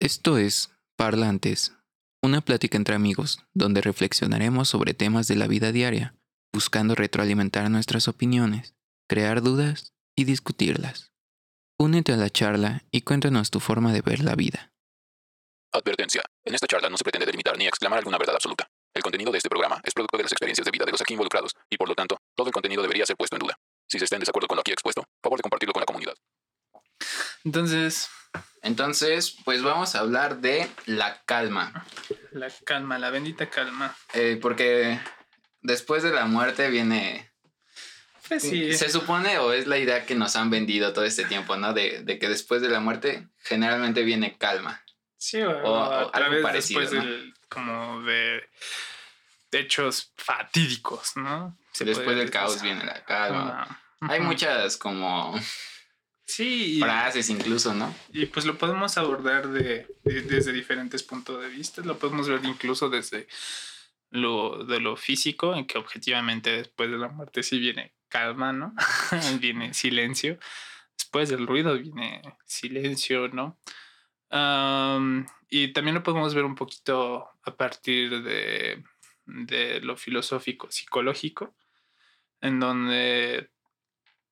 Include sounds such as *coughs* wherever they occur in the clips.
Esto es Parlantes, una plática entre amigos donde reflexionaremos sobre temas de la vida diaria, buscando retroalimentar nuestras opiniones, crear dudas y discutirlas. Únete a la charla y cuéntanos tu forma de ver la vida. Advertencia. En esta charla no se pretende delimitar ni exclamar alguna verdad absoluta. El contenido de este programa es producto de las experiencias de vida de los aquí involucrados y por lo tanto, todo el contenido debería ser puesto en duda. Si se está en desacuerdo con lo aquí expuesto, favor de compartirlo con la comunidad. Entonces, Entonces, pues vamos a hablar de la calma, la calma, la bendita calma. eh, porque después de la muerte viene... Pues sí, Se supone o es la idea que nos han vendido todo este tiempo, ¿no? De, de que después de la muerte generalmente viene calma. sí, o, o a algo través parecido, después ¿no? del, como de, hechos fatídicos, ¿no? Se después del caos viene la calma. Hay muchas como Sí, frases incluso, ¿no? y pues lo podemos abordar de, de- desde diferentes puntos de vista. Lo podemos ver incluso desde lo de lo físico, en que objetivamente después de la muerte sí viene calma, ¿no? *laughs* viene silencio. Después del ruido viene silencio, ¿no? Y también lo podemos ver un poquito a partir de, de lo filosófico, psicológico, en donde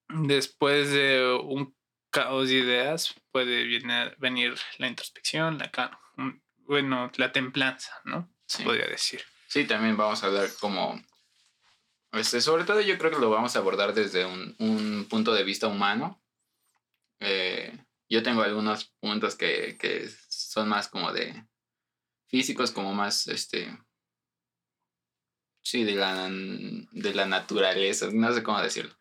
después de un caos de ideas puede viene- venir la introspección, la bueno, la templanza, ¿no? Sí. Podría decir. Sí, también vamos a hablar como... Este, sobre todo yo creo que lo vamos a abordar desde un, un punto de vista humano. Eh, yo tengo algunos puntos que, que son más como de físicos, como más, este... Sí, de la, de la naturaleza, no sé cómo decirlo.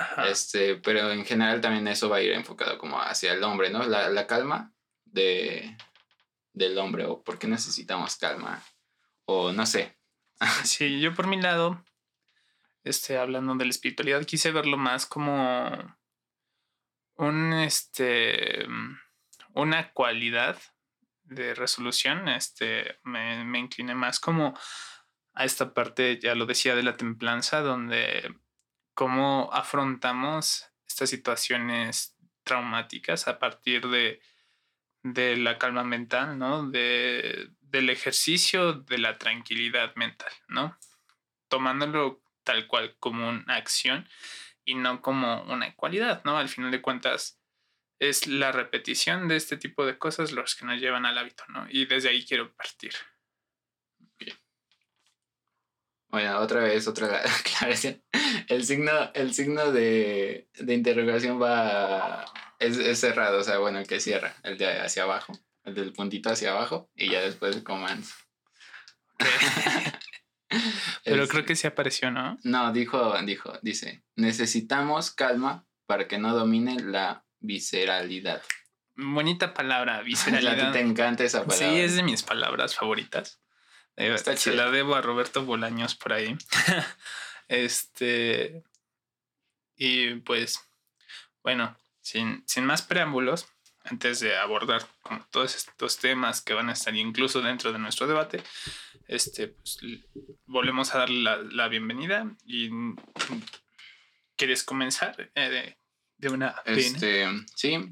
Ajá. Este, pero en general también eso va a ir enfocado como hacia el hombre, ¿no? La, la calma de, del hombre, o por qué necesitamos calma, o no sé. *laughs* Sí, yo por mi lado, este, hablando de la espiritualidad, quise verlo más como un, este, una cualidad de resolución. Este, me, me incliné más como a esta parte, ya lo decía, de la templanza, donde cómo afrontamos estas situaciones traumáticas a partir de, de la calma mental, ¿no? De, del ejercicio de la tranquilidad mental, ¿no? Tomándolo tal cual como una acción y no como una cualidad, ¿no? Al final de cuentas es la repetición de este tipo de cosas los que nos llevan al hábito, ¿no? Y desde ahí quiero partir. Bueno, otra vez, otra *laughs* aclaración. El signo, el signo de, de interrogación va. Es, es cerrado, o sea, bueno, el que cierra, el de hacia abajo, el del puntito hacia abajo, y ya después el comando. *laughs* Pero Es- creo que sí apareció, ¿no? No, dijo, dijo, dice, necesitamos calma para que no domine la visceralidad. Bonita palabra, *laughs* A ti visceralidad. te encanta esa palabra. Sí, es de mis palabras favoritas. Eh, Está se la debo a Roberto Bolaños por ahí. *laughs* este. Y pues, bueno, sin, sin más preámbulos, antes de abordar como todos estos temas que van a estar incluso dentro de nuestro debate, este, pues, volvemos a darle la, la bienvenida. Y ¿quieres comenzar eh, de, de una? Este, sí.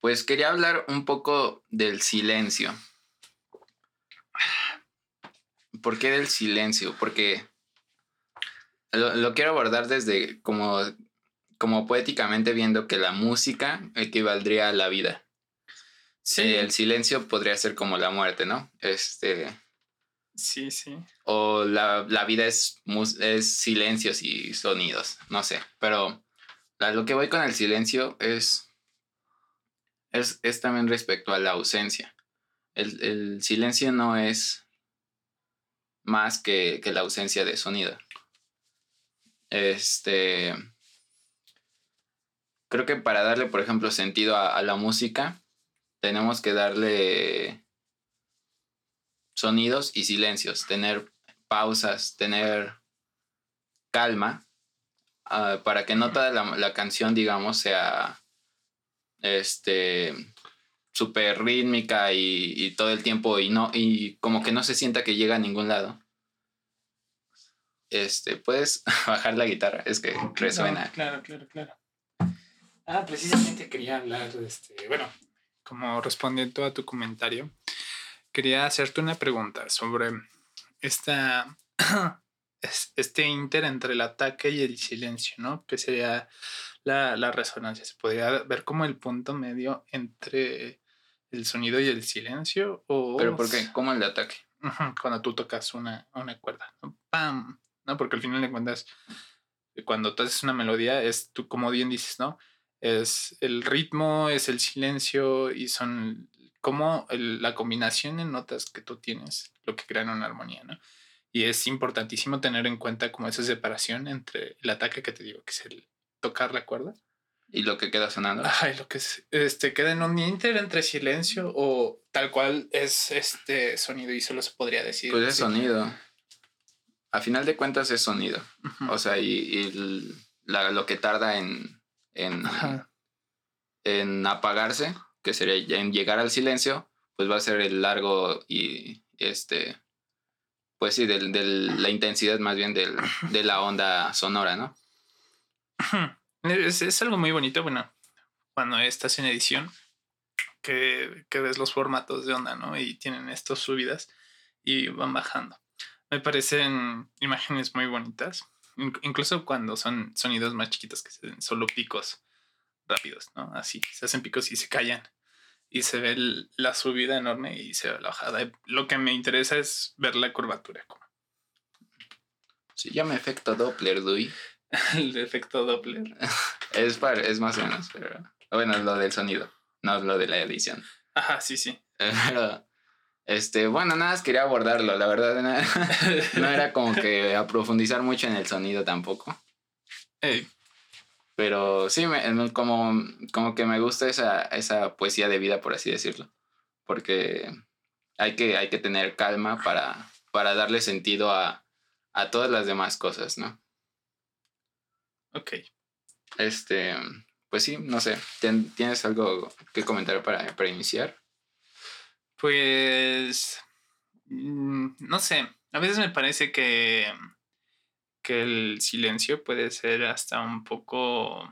Pues quería hablar un poco del silencio. ¿Por qué del silencio? Porque lo, lo quiero abordar desde como, como poéticamente viendo que la música equivaldría a la vida. Sí, Eh, el silencio podría ser como la muerte, ¿no? Este, sí, sí. o la, la vida es, mus- es silencios y sonidos, no sé, pero lo que voy con el silencio es, es, es también respecto a la ausencia. El, el silencio no es más que, que la ausencia de sonido. Este, creo que para darle, por ejemplo, sentido a, la música, tenemos que darle sonidos y silencios, tener pausas, tener calma, ah, para que no toda la, la canción, digamos, sea este súper rítmica y, y todo el tiempo y no y como que no se sienta que llega a ningún lado. Este, puedes *laughs* bajar la guitarra, es que resuena. Claro, claro, claro. Ah, precisamente quería hablar de este. Bueno, como respondiendo a tu comentario, quería hacerte una pregunta sobre esta, *clears throat* este inter entre el ataque y el silencio, ¿no? Que sería la, la resonancia. Se podría ver como el punto medio entre el sonido y el silencio. O, ¿Pero por qué? ¿Cómo el de ataque? Cuando tú tocas una, una cuerda. ¡Pam! ¿No? Porque al final de cuentas, cuando tú haces una melodía, es tú, como bien dices, ¿no? Es el ritmo, es el silencio y son como la combinación de notas que tú tienes, lo que crean una armonía, ¿no? Y es importantísimo tener en cuenta como esa separación entre el ataque que te digo, que es el tocar la cuerda. Y lo que queda sonando. Ay, lo que es, este, queda en un inter entre silencio o tal cual es este sonido y solo se podría decir. Pues es sonido. A final de cuentas es sonido. O sea, y, lo que tarda en, en, en apagarse, que sería en llegar al silencio, pues va a ser el largo y este pues sí, de, la intensidad más bien del, de la onda sonora, ¿no? Es, algo muy bonito, bueno, cuando estás en edición, que, que, ves los formatos de onda, ¿no? Y tienen estas subidas y van bajando. Me parecen imágenes muy bonitas, incluso cuando son sonidos más chiquitos que se solo picos rápidos, ¿no? Así, se hacen picos y se callan y se ve la subida enorme y se ve la bajada. Lo que me interesa es ver la curvatura. Se llama efecto Doppler, Dui. *laughs* el efecto Doppler. *laughs* es, para, es más o menos, pero bueno, es lo del sonido, no es lo de la edición. Ajá, sí, sí. *laughs* Pero, este, bueno, nada más quería abordarlo, la verdad, no, era como que a profundizar mucho en el sonido tampoco. Pero sí, me, como, como que me gusta esa, esa poesía de vida, por así decirlo. Porque hay que, hay que tener calma para, para darle sentido a, a todas las demás cosas, ¿no? Ok. Este, pues sí, no sé. ¿Tienes algo que comentar para, para iniciar? Pues, mm, no sé. A veces me parece que que el silencio puede ser hasta un poco,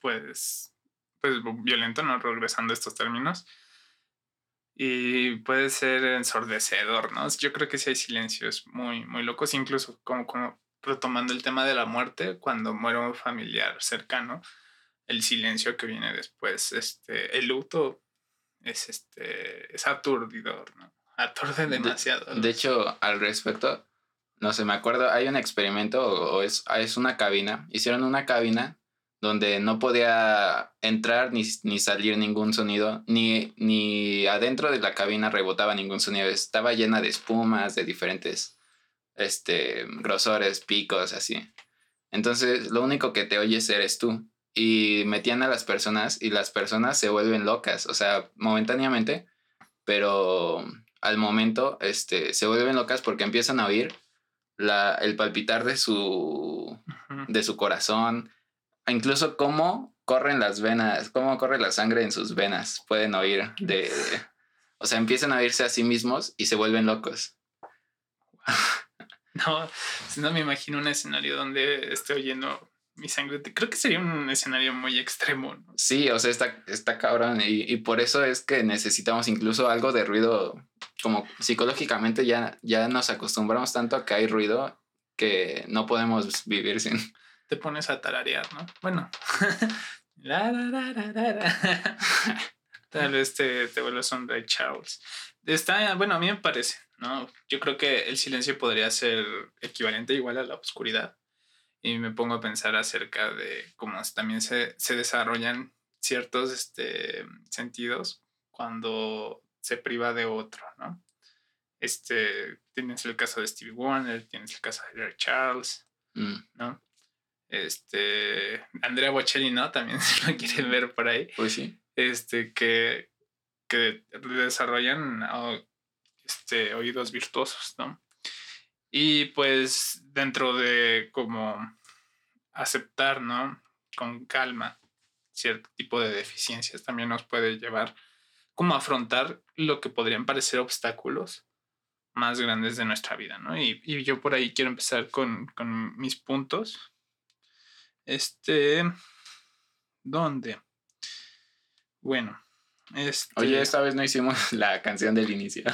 pues, pues violento, ¿no? Regresando a estos términos. Y puede ser ensordecedor, ¿no? Yo creo que si hay silencios muy, muy locos, incluso como, como retomando el tema de la muerte, cuando muere un familiar cercano, el silencio que viene después, este, el luto es, este, es aturdidor, ¿no? Aturde demasiado. de hecho, al respecto, no sé, me acuerdo, hay un experimento o, es, es, una cabina, hicieron una cabina donde no podía entrar ni, ni salir ningún sonido, ni, ni adentro de la cabina rebotaba ningún sonido, estaba llena de espumas de diferentes este, grosores, picos, así. Entonces, lo único que te oyes eres tú. Y metían a las personas y las personas se vuelven locas, o sea, momentáneamente, pero al momento este, se vuelven locas porque empiezan a oír la, el palpitar de su, de su corazón, incluso cómo corren las venas, cómo corre la sangre en sus venas, pueden oír de, o sea, empiezan a oírse a sí mismos y se vuelven locos. No, no me imagino un escenario donde esté oyendo mi sangre. Creo que sería un escenario muy extremo. Sí, o sea, está, está cabrón. Y, y, por eso es que necesitamos incluso algo de ruido. Como psicológicamente ya, ya nos acostumbramos tanto a que hay ruido que no podemos vivir sin. *laughs* Te pones a tararear, ¿no? Bueno. *laughs* *laughs* Tal vez te, te vuelves un Ray Charles. Está, bueno, a mí me parece, ¿no? Yo creo que el silencio podría ser equivalente igual a la oscuridad y me pongo a pensar acerca de cómo también se, se desarrollan ciertos este, sentidos cuando se priva de otro, ¿no? Este, tienes el caso de Stevie Wonder, tienes el caso de Ray Charles, mm. ¿no? Este, Andrea Bocelli, ¿no? También *laughs* se lo quieren ver por ahí. Pues sí. Este, que, que desarrollan este, oídos virtuosos, ¿no? Y pues dentro de como aceptar, ¿no? Con calma cierto tipo de deficiencias también nos puede llevar como a afrontar lo que podrían parecer obstáculos más grandes de nuestra vida, ¿no? Y, y yo por ahí quiero empezar con, con mis puntos. Este, ¿dónde? Bueno. Este... Oye, esta vez no hicimos *laughs* la canción del inicio.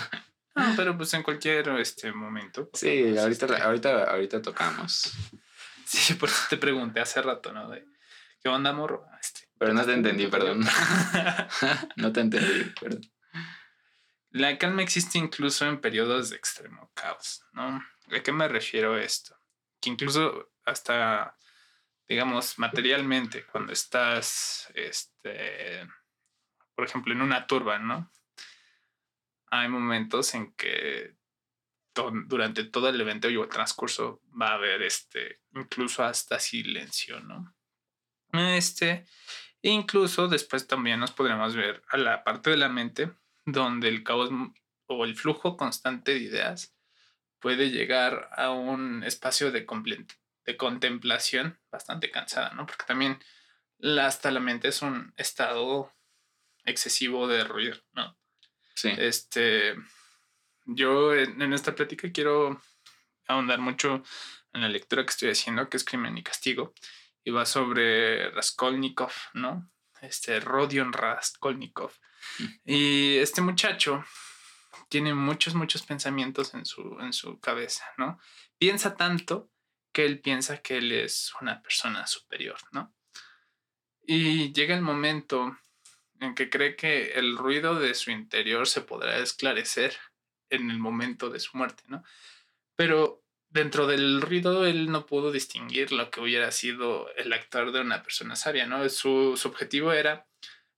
Ah, pero pues en cualquier este momento. Sí, ahorita, ahorita, ahorita tocamos. *laughs* Sí, por eso te pregunté hace rato, ¿no? De, ¿Qué onda, morro? Este, pero no te entendí, perdón. *laughs* no te entendí, perdón. La calma existe incluso en periodos de extremo caos, ¿no? ¿A qué me refiero esto? Que incluso hasta, digamos, materialmente, cuando estás, este, por ejemplo, en una turba, ¿no? Hay momentos en que durante todo el evento y el transcurso va a haber este, incluso hasta silencio, ¿no? Este, incluso después también nos podremos ver a la parte de la mente donde el caos o el flujo constante de ideas puede llegar a un espacio de, de contemplación bastante cansada, ¿no? Porque también hasta la mente es un estado excesivo de ruido, ¿no? Sí. Este, yo en, esta plática quiero ahondar mucho en la lectura que estoy haciendo, que es Crimen y Castigo, y va sobre Raskolnikov, ¿no? Este, Rodion Raskolnikov. Y este muchacho tiene muchos, muchos pensamientos en su, en su cabeza, ¿no? Piensa tanto que él piensa que él es una persona superior, ¿no? Y llega el momento en que cree que el ruido de su interior se podrá esclarecer en el momento de su muerte, ¿no? Pero dentro del ruido él no pudo distinguir lo que hubiera sido el actor de una persona sabia, ¿no? Su, objetivo era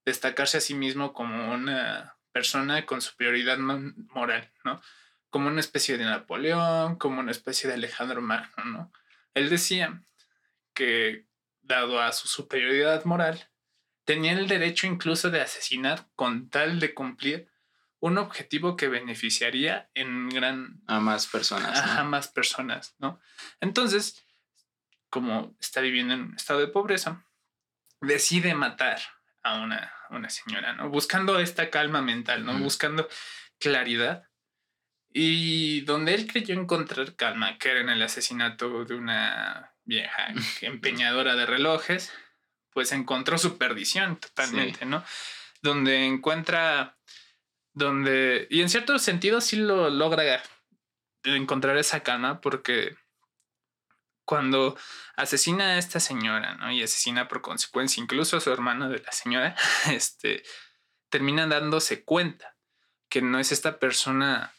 destacarse a sí mismo como una persona con superioridad moral, ¿no? Como una especie de Napoleón, como una especie de Alejandro Magno, ¿no? Él decía que, dado a su superioridad moral, tenía el derecho incluso de asesinar con tal de cumplir un objetivo que beneficiaría en gran... A más personas. A más personas, ¿no? Entonces, como está viviendo en un estado de pobreza, decide matar a una, una señora, ¿no? Buscando esta calma mental, ¿no? Buscando claridad. Y donde él creyó encontrar calma, que era en el asesinato de una vieja *laughs* empeñadora de relojes, pues encontró su perdición totalmente, ¿no? Donde encuentra, donde, y en cierto sentido sí lo logra encontrar esa calma porque cuando asesina a esta señora, ¿no? Y asesina por consecuencia incluso a su hermano de la señora, *laughs* este, termina dándose cuenta que no es esta persona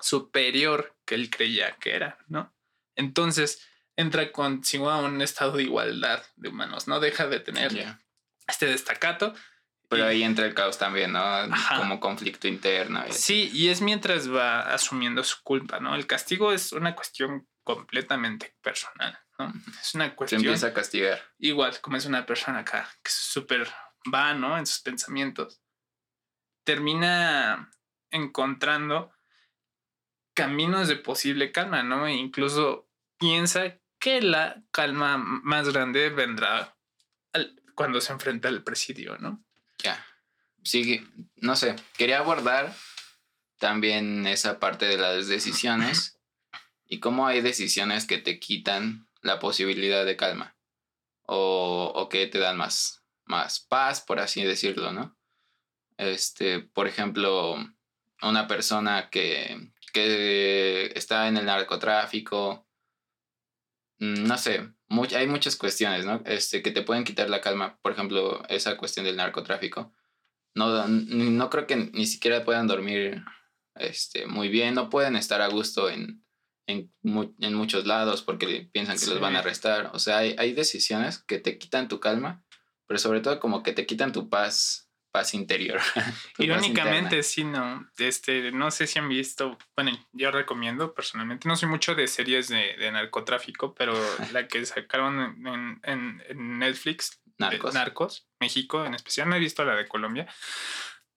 superior que él creía que era, ¿no? Entonces, entra consigo a un estado de igualdad de humanos, no deja de tener este destacato. Pero ahí entra el caos también, ¿no? Como conflicto interno. Sí, y es mientras va asumiendo su culpa, ¿no? El castigo es una cuestión completamente personal, ¿no? Es una cuestión... Se empieza a castigar. Igual, como es una persona acá, que es súper va, ¿no? En sus pensamientos. Termina encontrando caminos de posible calma, ¿no? E incluso piensa que la calma más grande vendrá cuando se enfrenta al presidio, ¿no? Ya. Sí, no sé, quería abordar también esa parte de las decisiones y cómo hay decisiones que te quitan la posibilidad de calma o, o que te dan más, más paz, por así decirlo, ¿no? Este, por ejemplo, una persona que, que está en el narcotráfico no sé, hay muchas cuestiones, ¿no? Este, que te pueden quitar la calma. Por ejemplo, esa cuestión del narcotráfico. No, no creo que ni siquiera puedan dormir este, muy bien, no pueden estar a gusto en, en, en muchos lados porque piensan que los van a arrestar. O sea, hay, hay decisiones que te quitan tu calma, pero sobre todo como que te quitan tu paz paz interior. *laughs* Irónicamente, sí, no. Este, no sé si han visto, bueno, yo recomiendo personalmente, no soy mucho de series de, narcotráfico, pero *laughs* la que sacaron en, en, Netflix, Narcos. Narcos, México en especial, no he visto la de Colombia.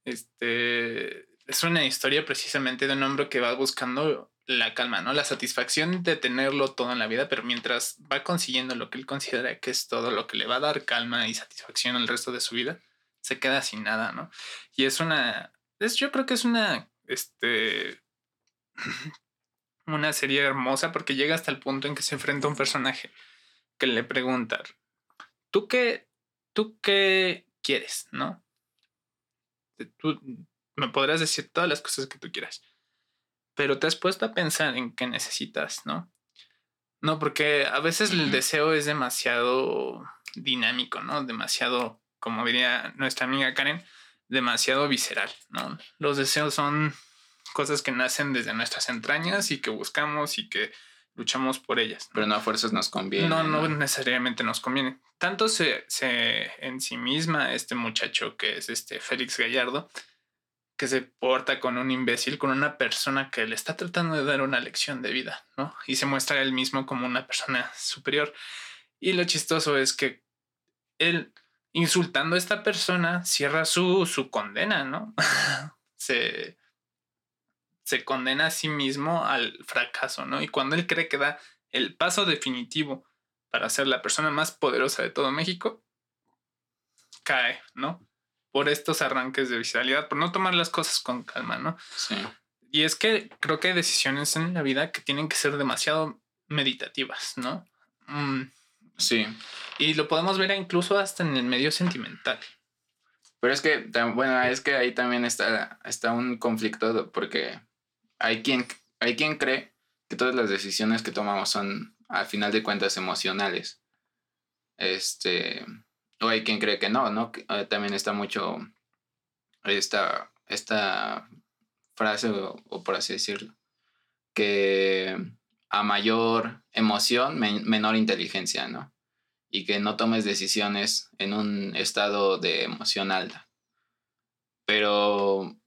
Este, es una historia precisamente de un hombre que va buscando la calma, ¿no? La satisfacción de tenerlo todo en la vida, pero mientras va consiguiendo lo que él considera que es todo lo que le va a dar calma y satisfacción al resto de su vida, se queda sin nada, ¿no? Y es una, es, yo creo que es una, este, *clears throat* una serie hermosa porque llega hasta el punto en que se enfrenta a un personaje que le pregunta, ¿tú qué, tú qué quieres, no? Tú me podrás decir todas las cosas que tú quieras, pero te has puesto a pensar en qué necesitas, ¿no? No, porque a veces el deseo es demasiado dinámico, ¿no? Demasiado, como diría nuestra amiga Karen, demasiado visceral, ¿no? Los deseos son cosas que nacen desde nuestras entrañas y que buscamos y que luchamos por ellas. Pero no a fuerzas nos conviene. No, no, necesariamente nos conviene. Tanto se, se en sí misma este muchacho que es este Félix Gallardo, que se porta con un imbécil, con una persona que le está tratando de dar una lección de vida, ¿no? Y se muestra él mismo como una persona superior. Y lo chistoso es que él, insultando a esta persona, cierra su, su condena, ¿no? *laughs* se, se condena a sí mismo al fracaso, ¿no? Y cuando él cree que da el paso definitivo para ser la persona más poderosa de todo México, cae, ¿no? Por estos arranques de visceralidad, por no tomar las cosas con calma, ¿no? Sí. Y es que creo que hay decisiones en la vida que tienen que ser demasiado meditativas, ¿no? Mm, sí. Y lo podemos ver incluso hasta en el medio sentimental. Pero es que, bueno, es que ahí también está, está un conflicto porque hay quien, hay quien cree que todas las decisiones que tomamos son, al final de cuentas, emocionales. Este, o hay quien cree que no, ¿no? Eh, también está mucho esta, esta frase, o, por así decirlo, que a mayor emoción, menor inteligencia, ¿no? Y que no tomes decisiones en un estado de emoción alta. Pero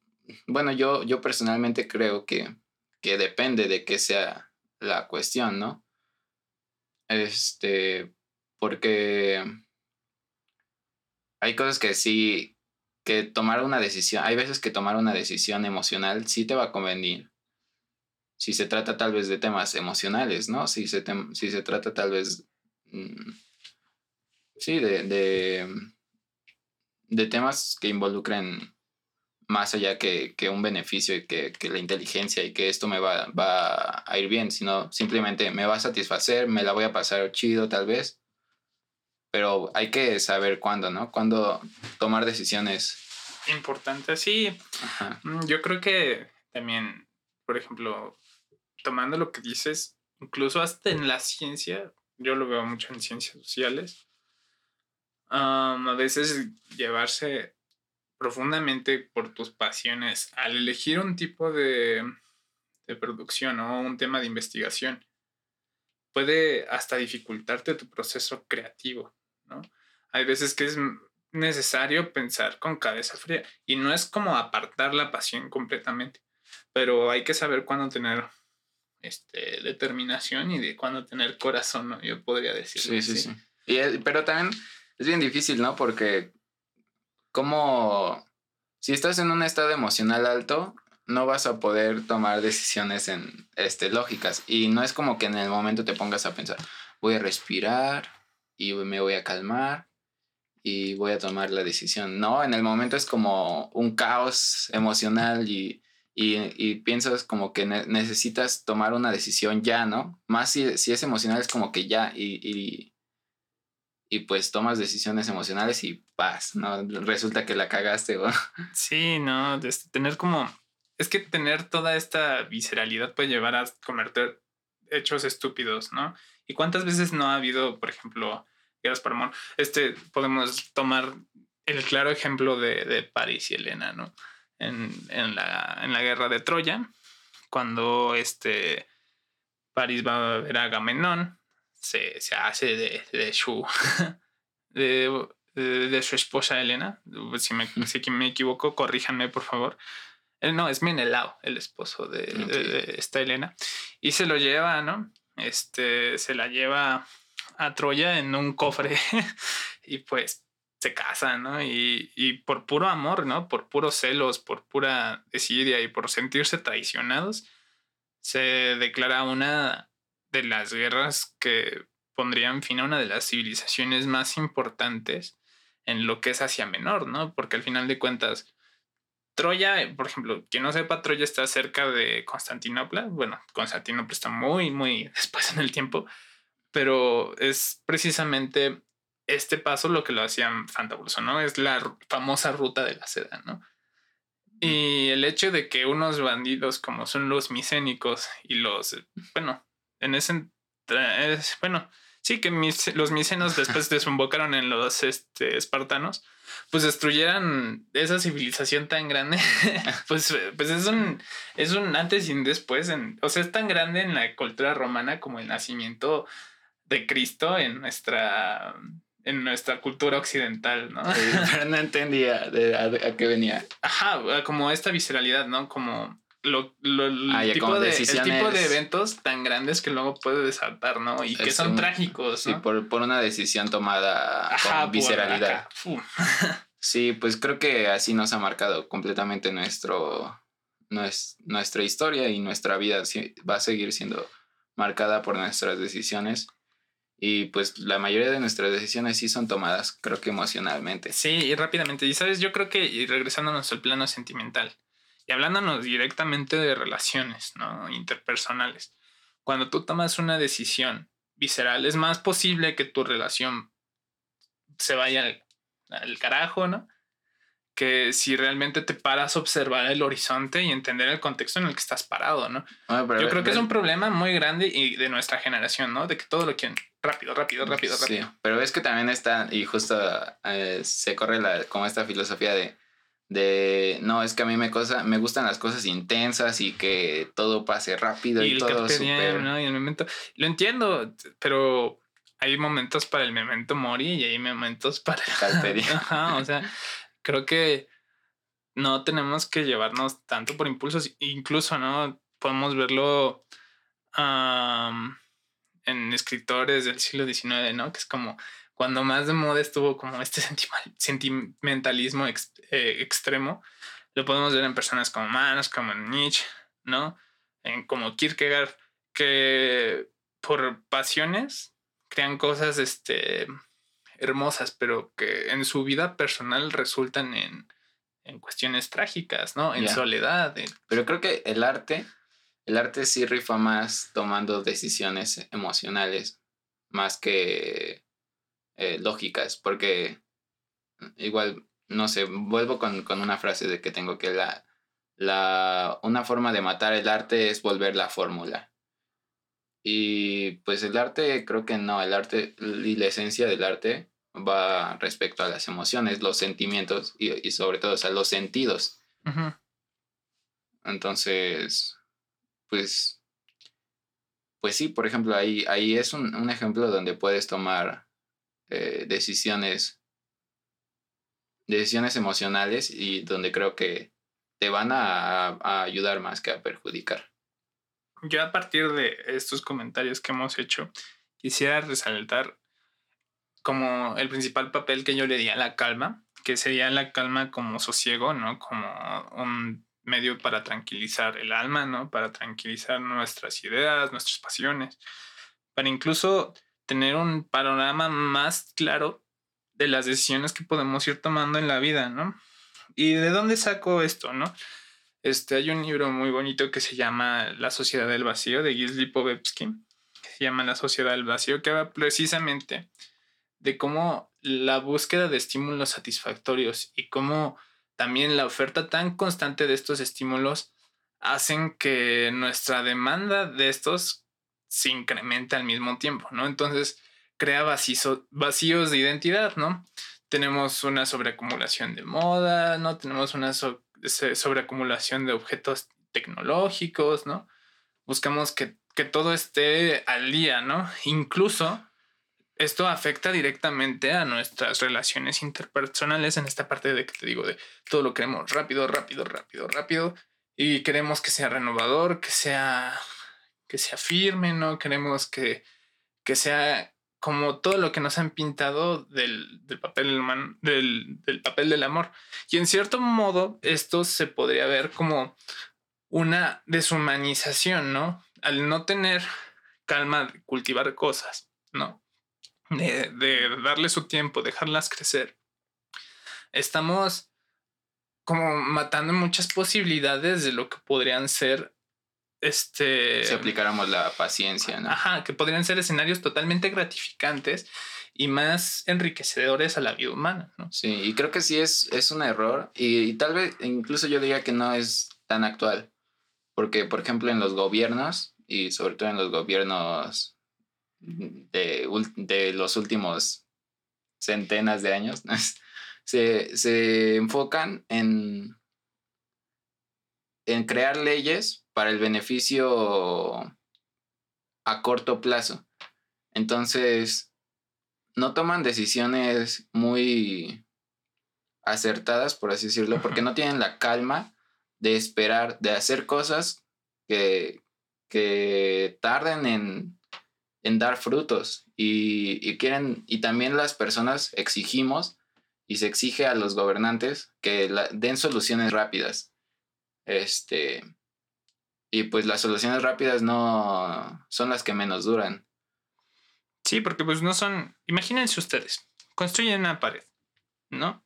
bueno, yo, yo personalmente creo que, que depende de qué sea la cuestión, ¿no? Este, porque hay cosas que sí, que tomar una decisión, hay veces que tomar una decisión emocional sí te va a convenir. Si se trata tal vez de temas emocionales, ¿no? Si se, si se trata tal vez, mm, sí, de, de, de temas que involucren más allá que, un beneficio y que, la inteligencia y que esto me va, va, a ir bien, sino simplemente me va a satisfacer, me la voy a pasar chido tal vez, pero hay que saber cuándo, ¿no? Cuándo tomar decisiones. Importantes, sí. Mm, yo creo que también, por ejemplo, tomando lo que dices, incluso hasta en la ciencia, yo lo veo mucho en ciencias sociales, a veces llevarse profundamente por tus pasiones al elegir un tipo de, de producción o un tema de investigación, puede hasta dificultarte tu proceso creativo, ¿no? Hay veces que es necesario pensar con cabeza fría y no es como apartar la pasión completamente, pero hay que saber cuándo tener este, determinación y de cuándo tener corazón, ¿no? Yo podría decir. Sí, sí, sí. Y pero también es bien difícil, ¿no? Porque como si estás en un estado emocional alto, no vas a poder tomar decisiones en este lógicas y no es como que en el momento te pongas a pensar, voy a respirar y me voy a calmar y voy a tomar la decisión. No, en el momento es como un caos emocional y, y, piensas como que necesitas tomar una decisión ya, ¿no? Más si, si es emocional es como que ya y, y pues tomas decisiones emocionales y paz, ¿no? Resulta que la cagaste o... *laughs* Sí, no, tener como... Es que tener toda esta visceralidad puede llevar a cometer hechos estúpidos, ¿no? ¿Y cuántas veces no ha habido, por ejemplo, guerras por amor? Este, podemos tomar el claro ejemplo de, de París y Elena, ¿no? En, en, la, en la guerra de Troya, cuando este París va a ver a Agamenón se, hace de, de su *laughs* de, su esposa Elena. Si me, si me equivoco, corríjanme por favor. Eh, no, es Menelao, el esposo de, esta Elena. Y se lo lleva, ¿no? Este, se la lleva a Troya en un cofre *laughs* y pues se casan, ¿no? Y, por puro amor, ¿no? Por puros celos, por pura desidia y por sentirse traicionados, se declara una de las guerras que pondrían fin a una de las civilizaciones más importantes en lo que es Asia Menor, ¿no? Porque al final de cuentas, Troya, por ejemplo, quien no sepa, Troya está cerca de Constantinopla. Bueno, Constantinopla está muy, muy *laughs* después en el tiempo, pero es precisamente este paso lo que lo hacían fantabuloso, ¿no? Es la famosa ruta de la seda, ¿no? Y el hecho de que unos bandidos como son los micénicos y los, eh, bueno, en ese, bueno, sí que los micenos después *laughs* desembocaron en los este, espartanos, pues destruyeran esa civilización tan grande, *laughs* pues, pues es un, es un antes y un después, en, o sea, es tan grande en la cultura romana como el nacimiento de Cristo en nuestra en nuestra cultura occidental, ¿no? *laughs* pero no entendía de, a, qué venía. Ajá, como esta visceralidad, ¿no? Como lo, lo ah, el, tipo de, el, tipo de, eventos tan grandes que luego puede desatar, ¿no? Y que son trágicos, ¿no? Sí, por, por, una decisión tomada con visceralidad. *laughs* sí, pues creo que así nos ha marcado completamente nuestro, nuestra historia y nuestra vida va a seguir siendo marcada por nuestras decisiones. Y pues la mayoría de nuestras decisiones sí son tomadas, creo que emocionalmente. Sí, y rápidamente. Y sabes, yo creo que, y regresándonos al plano sentimental, y hablándonos directamente de relaciones, ¿no? Interpersonales. Cuando tú tomas una decisión visceral, es más posible que tu relación se vaya al, al carajo, ¿no? Que si realmente te paras a observar el horizonte y entender el contexto en el que estás parado, ¿no? Ah, Yo creo que es un problema muy grande y de nuestra generación, ¿no? De que todo lo quieren rápido, rápido, rápido, rápido. Sí, pero es que también está, y justo eh, se corre la, como esta filosofía de, de, no, es que a mí me, cosa, me gustan las cosas intensas y que todo pase rápido y, todo súper... ¿no? Y el momento, lo entiendo, pero hay momentos para el memento mori y hay momentos para el *laughs* Ajá, o sea, creo que no tenemos que llevarnos tanto por impulsos, incluso, ¿no? Podemos verlo en escritores del siglo XIX, ¿no? Que es como cuando más de moda estuvo como este *laughs* sentimentalismo eh, extremo, lo podemos ver en personas como Manos, como Nietzsche, ¿no? En, como Kierkegaard, que por pasiones crean cosas, este, hermosas, pero que en su vida personal resultan en, en cuestiones trágicas, ¿no? En soledad. Pero creo que el arte, el arte sí rifa más tomando decisiones emocionales, más que eh, lógicas, porque igual, no sé, vuelvo con, con, una frase de que tengo que la, la, una forma de matar el arte es volver la fórmula. Y pues el arte, creo que no, el arte y la esencia del arte va respecto a las emociones, los sentimientos y, sobre todo, a los sentidos. Entonces, pues, pues sí, por ejemplo, ahí, ahí es un, ejemplo donde puedes tomar eh, decisiones, decisiones emocionales y donde creo que te van a ayudar más que a perjudicar. Yo a partir de estos comentarios que hemos hecho, quisiera resaltar como el principal papel que yo le di a la calma, que sería la calma como sosiego, ¿no? Como un medio para tranquilizar el alma, ¿no? Para tranquilizar nuestras ideas, nuestras pasiones, para incluso tener un panorama más claro de las decisiones que podemos ir tomando en la vida, ¿no? ¿Y de dónde saco esto, no? Este, hay un libro muy bonito que se llama La Sociedad del Vacío de Gisli Povetsky, que se llama La Sociedad del Vacío, que va precisamente de cómo la búsqueda de estímulos satisfactorios y cómo también la oferta tan constante de estos estímulos hacen que nuestra demanda de estos se incremente al mismo tiempo, ¿no? Entonces crea vacíos, vacíos de identidad, ¿no? Tenemos una sobreacumulación de moda, ¿no? Tenemos una sobreacumulación de objetos tecnológicos, ¿no? Buscamos que, que, todo esté al día, ¿no? Incluso esto afecta directamente a nuestras relaciones interpersonales en esta parte de que te digo, de todo lo queremos rápido, rápido, rápido, rápido, y queremos que sea renovador, que sea, que sea firme, ¿no? Queremos que, que sea como todo lo que nos han pintado del, papel del, del papel del amor. Y en cierto modo, esto se podría ver como una deshumanización, ¿no? Al no tener calma de cultivar cosas, ¿no? De, de darle su tiempo, dejarlas crecer. Estamos como matando muchas posibilidades de lo que podrían ser este... Si aplicáramos la paciencia, ¿no? Ajá, que podrían ser escenarios totalmente gratificantes y más enriquecedores a la vida humana, ¿no? Sí, y creo que sí es, es un error y, tal vez incluso yo diría que no es tan actual, porque por ejemplo en los gobiernos y sobre todo en los gobiernos de, de los últimos centenas de años, *laughs* se, se enfocan en, en crear leyes para el beneficio a corto plazo. Entonces, no toman decisiones muy acertadas, por así decirlo, porque no tienen la calma de esperar, de hacer cosas que, que tarden en, en dar frutos. Y, y, quieren, y también las personas exigimos y se exige a los gobernantes que den soluciones rápidas. Este, y pues las soluciones rápidas no son las que menos duran. Sí, porque pues no son. Imagínense ustedes, construyen una pared, ¿no?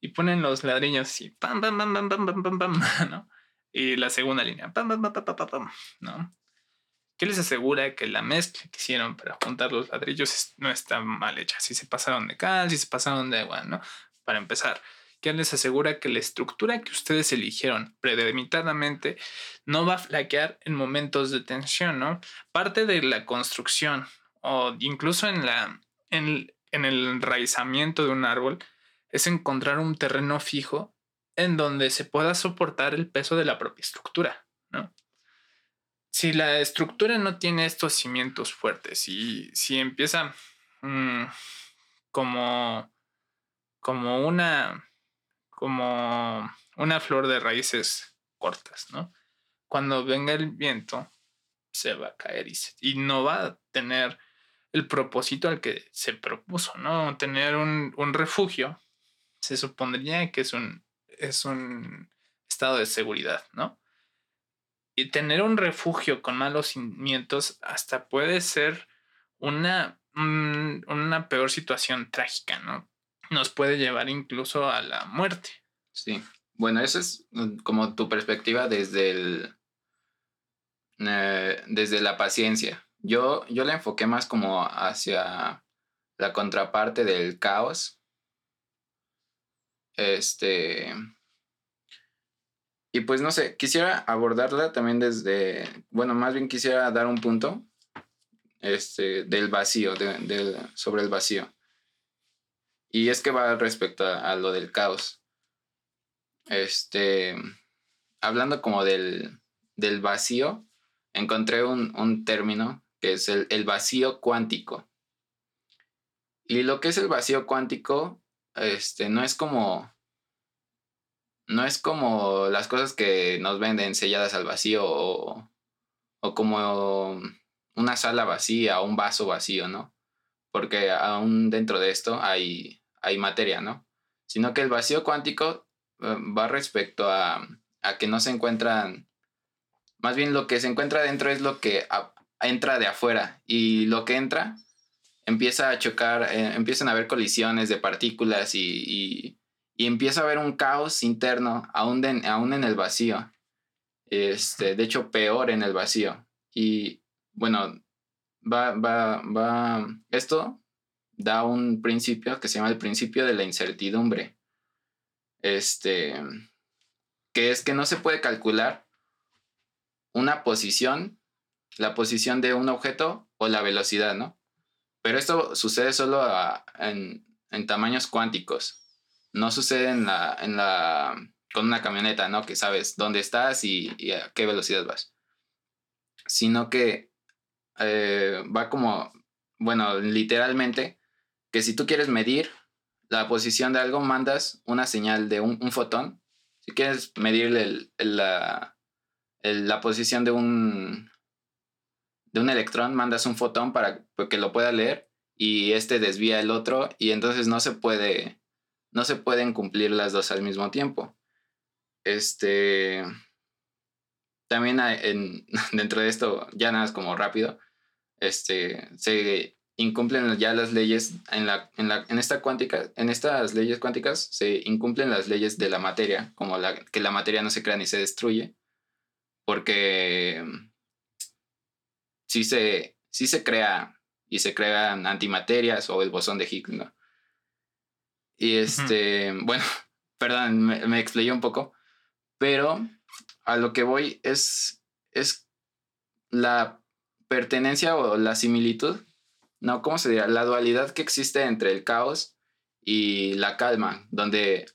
Y ponen los ladrillos así, pam, pam, pam, pam, pam, pam, pam, ¿no? Y la segunda línea, pam, pam, pam, pam, pam, pam, ¿no? ¿Qué les asegura que la mezcla que hicieron para juntar los ladrillos no está mal hecha? Si se pasaron de cal, si se pasaron de agua, ¿no? Para empezar, ¿qué les asegura que la estructura que ustedes eligieron premeditadamente no va a flaquear en momentos de tensión, ¿no? Parte de la construcción o incluso en, la, en, en el enraizamiento de un árbol es encontrar un terreno fijo en donde se pueda soportar el peso de la propia estructura, ¿no? Si la estructura no tiene estos cimientos fuertes y si empieza mm, como, como una como una flor de raíces cortas, ¿no? Cuando venga el viento se va a caer y, no va a tener el propósito al que se propuso, ¿no? Tener un, refugio se supondría que es un, es un estado de seguridad, ¿no? Y tener un refugio con malos cimientos hasta puede ser una, una peor situación trágica, ¿no? Nos puede llevar incluso a la muerte. Sí. Bueno, eso es mm, como tu perspectiva desde el, eh, desde la paciencia. Yo, yo la enfoqué más como hacia la contraparte del caos. Este. Y pues no sé, quisiera abordarla también desde. Bueno, más bien quisiera dar un punto. Este. del vacío. sobre el vacío. Y es que va respecto a, lo del caos. Este. Hablando como del, del vacío, encontré un, un término que es el, vacío cuántico. Y lo que es el vacío cuántico, este, no es como. No es como las cosas que nos venden selladas al vacío o, o como una sala vacía o un vaso vacío, ¿no? Porque aún dentro de esto hay, hay materia, ¿no? Sino que el vacío cuántico eh, va respecto a, que no se encuentran, más bien lo que se encuentra dentro es lo que entra de afuera y lo que entra empieza a chocar, eh, empiezan a haber colisiones de partículas y, empieza a haber un caos interno aún, aún en el vacío. Este, de hecho, peor en el vacío. Y bueno, va, va, va, esto da un principio que se llama el principio de la incertidumbre. Este, que es que no se puede calcular una posición la posición de un objeto o la velocidad, ¿no? Pero esto sucede solo en, tamaños cuánticos. No sucede en la, en la, con una camioneta, ¿no? Que sabes dónde estás y, a qué velocidad vas. Sino que eh, va como, bueno, literalmente, que si tú quieres medir la posición de algo, mandas una señal de un, fotón. Si quieres medir la, la posición de un, de un electrón mandas un fotón para que lo pueda leer y este desvía el otro y entonces no se puede no se pueden cumplir las dos al mismo tiempo. Este también en, *laughs* dentro de esto ya nada es como rápido este se incumplen ya las leyes en la, en la en esta cuántica en estas leyes cuánticas se incumplen las leyes de la materia como la que la materia no se crea ni se destruye porque sí se, se crea y se crean antimaterias o el bosón de Higgs, ¿no? Y este, bueno, *laughs* perdón, me, me explayé un poco, pero a lo que voy es, es la pertenencia o la similitud, no, ¿cómo se diría? La dualidad que existe entre el caos y la calma, donde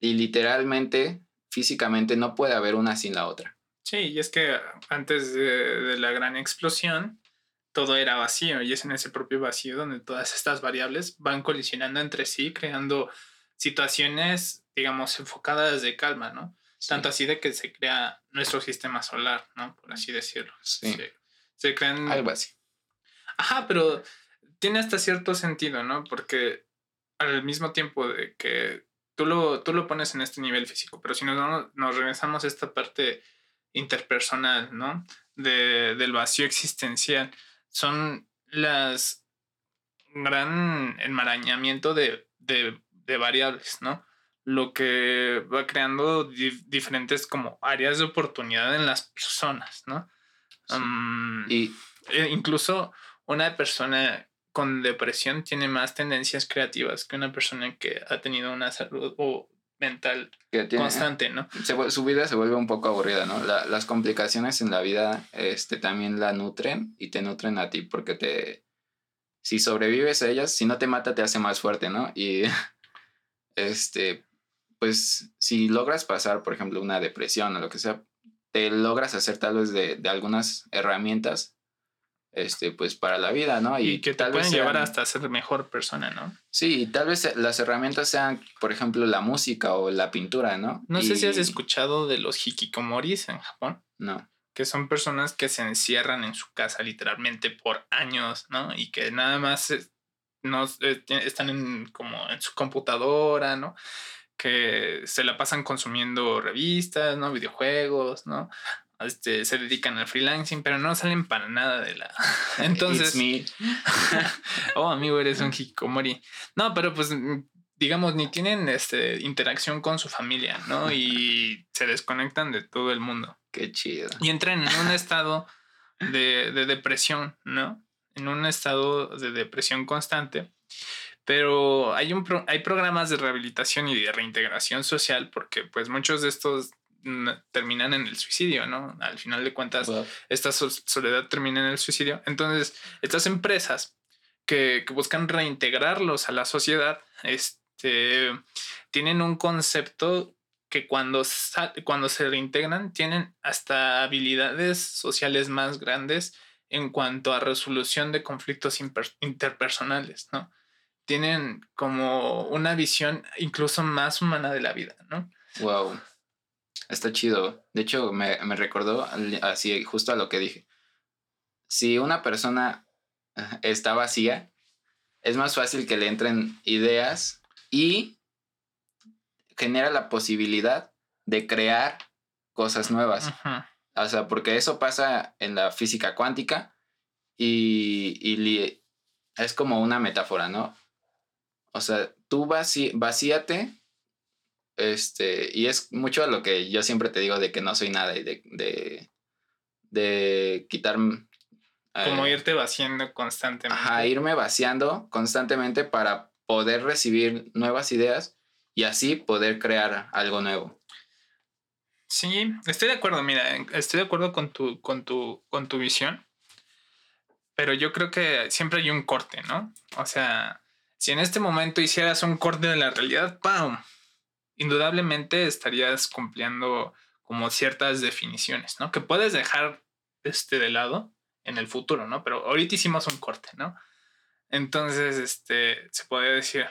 y literalmente, físicamente, no puede haber una sin la otra. Sí, y es que antes de, de la gran explosión, todo era vacío y es en ese propio vacío donde todas estas variables van colisionando entre sí, creando situaciones, digamos, enfocadas de calma, ¿no? Tanto así de que se crea nuestro sistema solar, ¿no? Por así decirlo. Sí. Se, se crean... Algo así. Ajá, pero tiene hasta cierto sentido, ¿no? Porque al mismo tiempo de que tú lo, tú lo pones en este nivel físico, pero si nos, nos regresamos a esta parte interpersonal, ¿no? De, del vacío existencial, son las gran enmarañamiento de, de, de variables, ¿no? Lo que va creando di diferentes como áreas de oportunidad en las personas, ¿no? Sí. Um, Y e incluso una persona con depresión tiene más tendencias creativas que una persona que ha tenido una salud o mental que tiene, constante, ¿no? se su vida se vuelve un poco aburrida, ¿no? La- las complicaciones en la vida este, también la nutren y te nutren a ti porque te... Si sobrevives a ellas, si no te mata, te hace más fuerte, ¿no? Y *laughs* este, pues si logras pasar, por ejemplo, una depresión o lo que sea, te logras hacer tal vez de, de algunas herramientas, este, pues para la vida, ¿no? Y, que te tal vez pueden llevar sean- hasta ser mejor persona, ¿no? Sí, y tal vez las herramientas sean, por ejemplo, la música o la pintura, ¿no? No sé si has escuchado de los hikikomoris en Japón, No. que son personas que se encierran en su casa literalmente por años, ¿no? Y que nada más no eh, están en, como en su computadora, ¿no? Que se la pasan consumiendo revistas, ¿no? Videojuegos, ¿no? Este, se dedican al freelancing, pero no salen para nada de la... *laughs* Entonces... Me. *laughs* oh, amigo, eres un hikikomori. No, pero pues digamos, ni tienen este, interacción con su familia, ¿no? *laughs* Y se desconectan de todo el mundo. Qué chido. Y entran en un estado de, de depresión, ¿no? En un estado de depresión constante. Pero hay, un pro- hay programas de rehabilitación y de reintegración social porque pues muchos de estos terminan en el suicidio, ¿no? Al final de cuentas, Wow. esta sol- soledad termina en el suicidio. Entonces, estas empresas que, que buscan reintegrarlos a la sociedad, este, tienen un concepto que cuando, cuando se reintegran tienen hasta habilidades sociales más grandes en cuanto a resolución de conflictos interpersonales, ¿no? Tienen como una visión incluso más humana de la vida, ¿no? Wow. Está chido. De hecho, me, me recordó así justo a lo que dije. Si una persona *laughs* está vacía, es más fácil que le entren ideas y genera la posibilidad de crear cosas nuevas. O sea, porque eso pasa en la física cuántica y, y es como una metáfora, ¿no? O sea, tú vací, vacíate, este, y es mucho a lo que yo siempre te digo de que no soy nada y de, de, de quitar... Como eh, irte vaciando constantemente. Ajá, irme vaciando constantemente para poder recibir nuevas ideas y así poder crear algo nuevo. Sí, estoy de acuerdo, mira, estoy de acuerdo con tu, con tu, con tu visión, pero yo creo que siempre hay un corte, ¿no? O sea, si en este momento hicieras un corte de la realidad, ¡pam! Indudablemente estarías cumpliendo como ciertas definiciones, ¿no? Que puedes dejar este de lado en el futuro, ¿no? Pero ahorita hicimos un corte, ¿no? Entonces, este, se podría decir,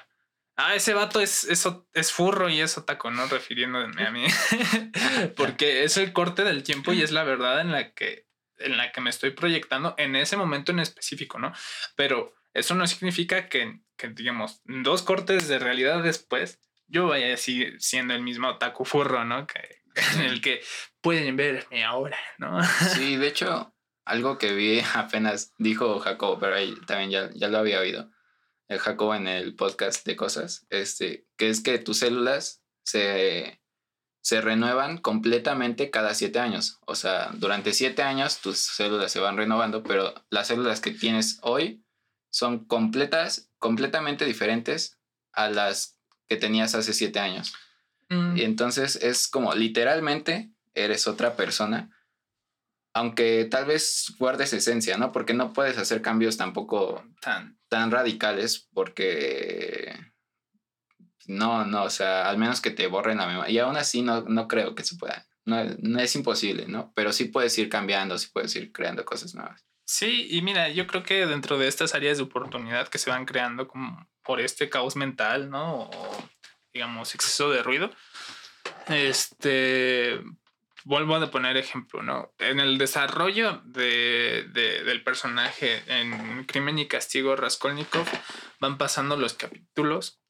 ah, ese vato es, es, es furro y es otaco, ¿no? Refiriéndome a mí. *laughs* Porque es el corte del tiempo y es la verdad en la que, en la que me estoy proyectando en ese momento en específico, ¿no? Pero eso no significa que, que digamos, dos cortes de realidad después, yo vaya a seguir siendo el mismo otaku furro, ¿no? Que, en *laughs* el que pueden verme ahora, ¿no? Sí, de hecho, algo que vi apenas dijo Jacobo, pero ahí también ya, ya lo había oído, el Jacobo en el podcast de cosas, este, que es que tus células se, se renuevan completamente cada siete años. O sea, durante siete años tus células se van renovando, pero las células que tienes hoy son completas, completamente diferentes a las que tenías hace siete años. Mm, Y entonces es como literalmente eres otra persona, aunque tal vez guardes esencia, ¿no? Porque no puedes hacer cambios tampoco tan- tan radicales porque no, no, o sea, al menos que te borren la memoria. Y aún así no, no creo que se pueda. No, no es imposible, ¿no? Pero sí puedes ir cambiando, sí puedes ir creando cosas nuevas. Sí, y mira, yo creo que dentro de estas áreas de oportunidad que se van creando como por este caos mental, ¿no? O digamos, exceso de ruido. Este, vuelvo a poner ejemplo, ¿no? En el desarrollo de, de- del personaje en Crimen y Castigo Raskolnikov van pasando los capítulos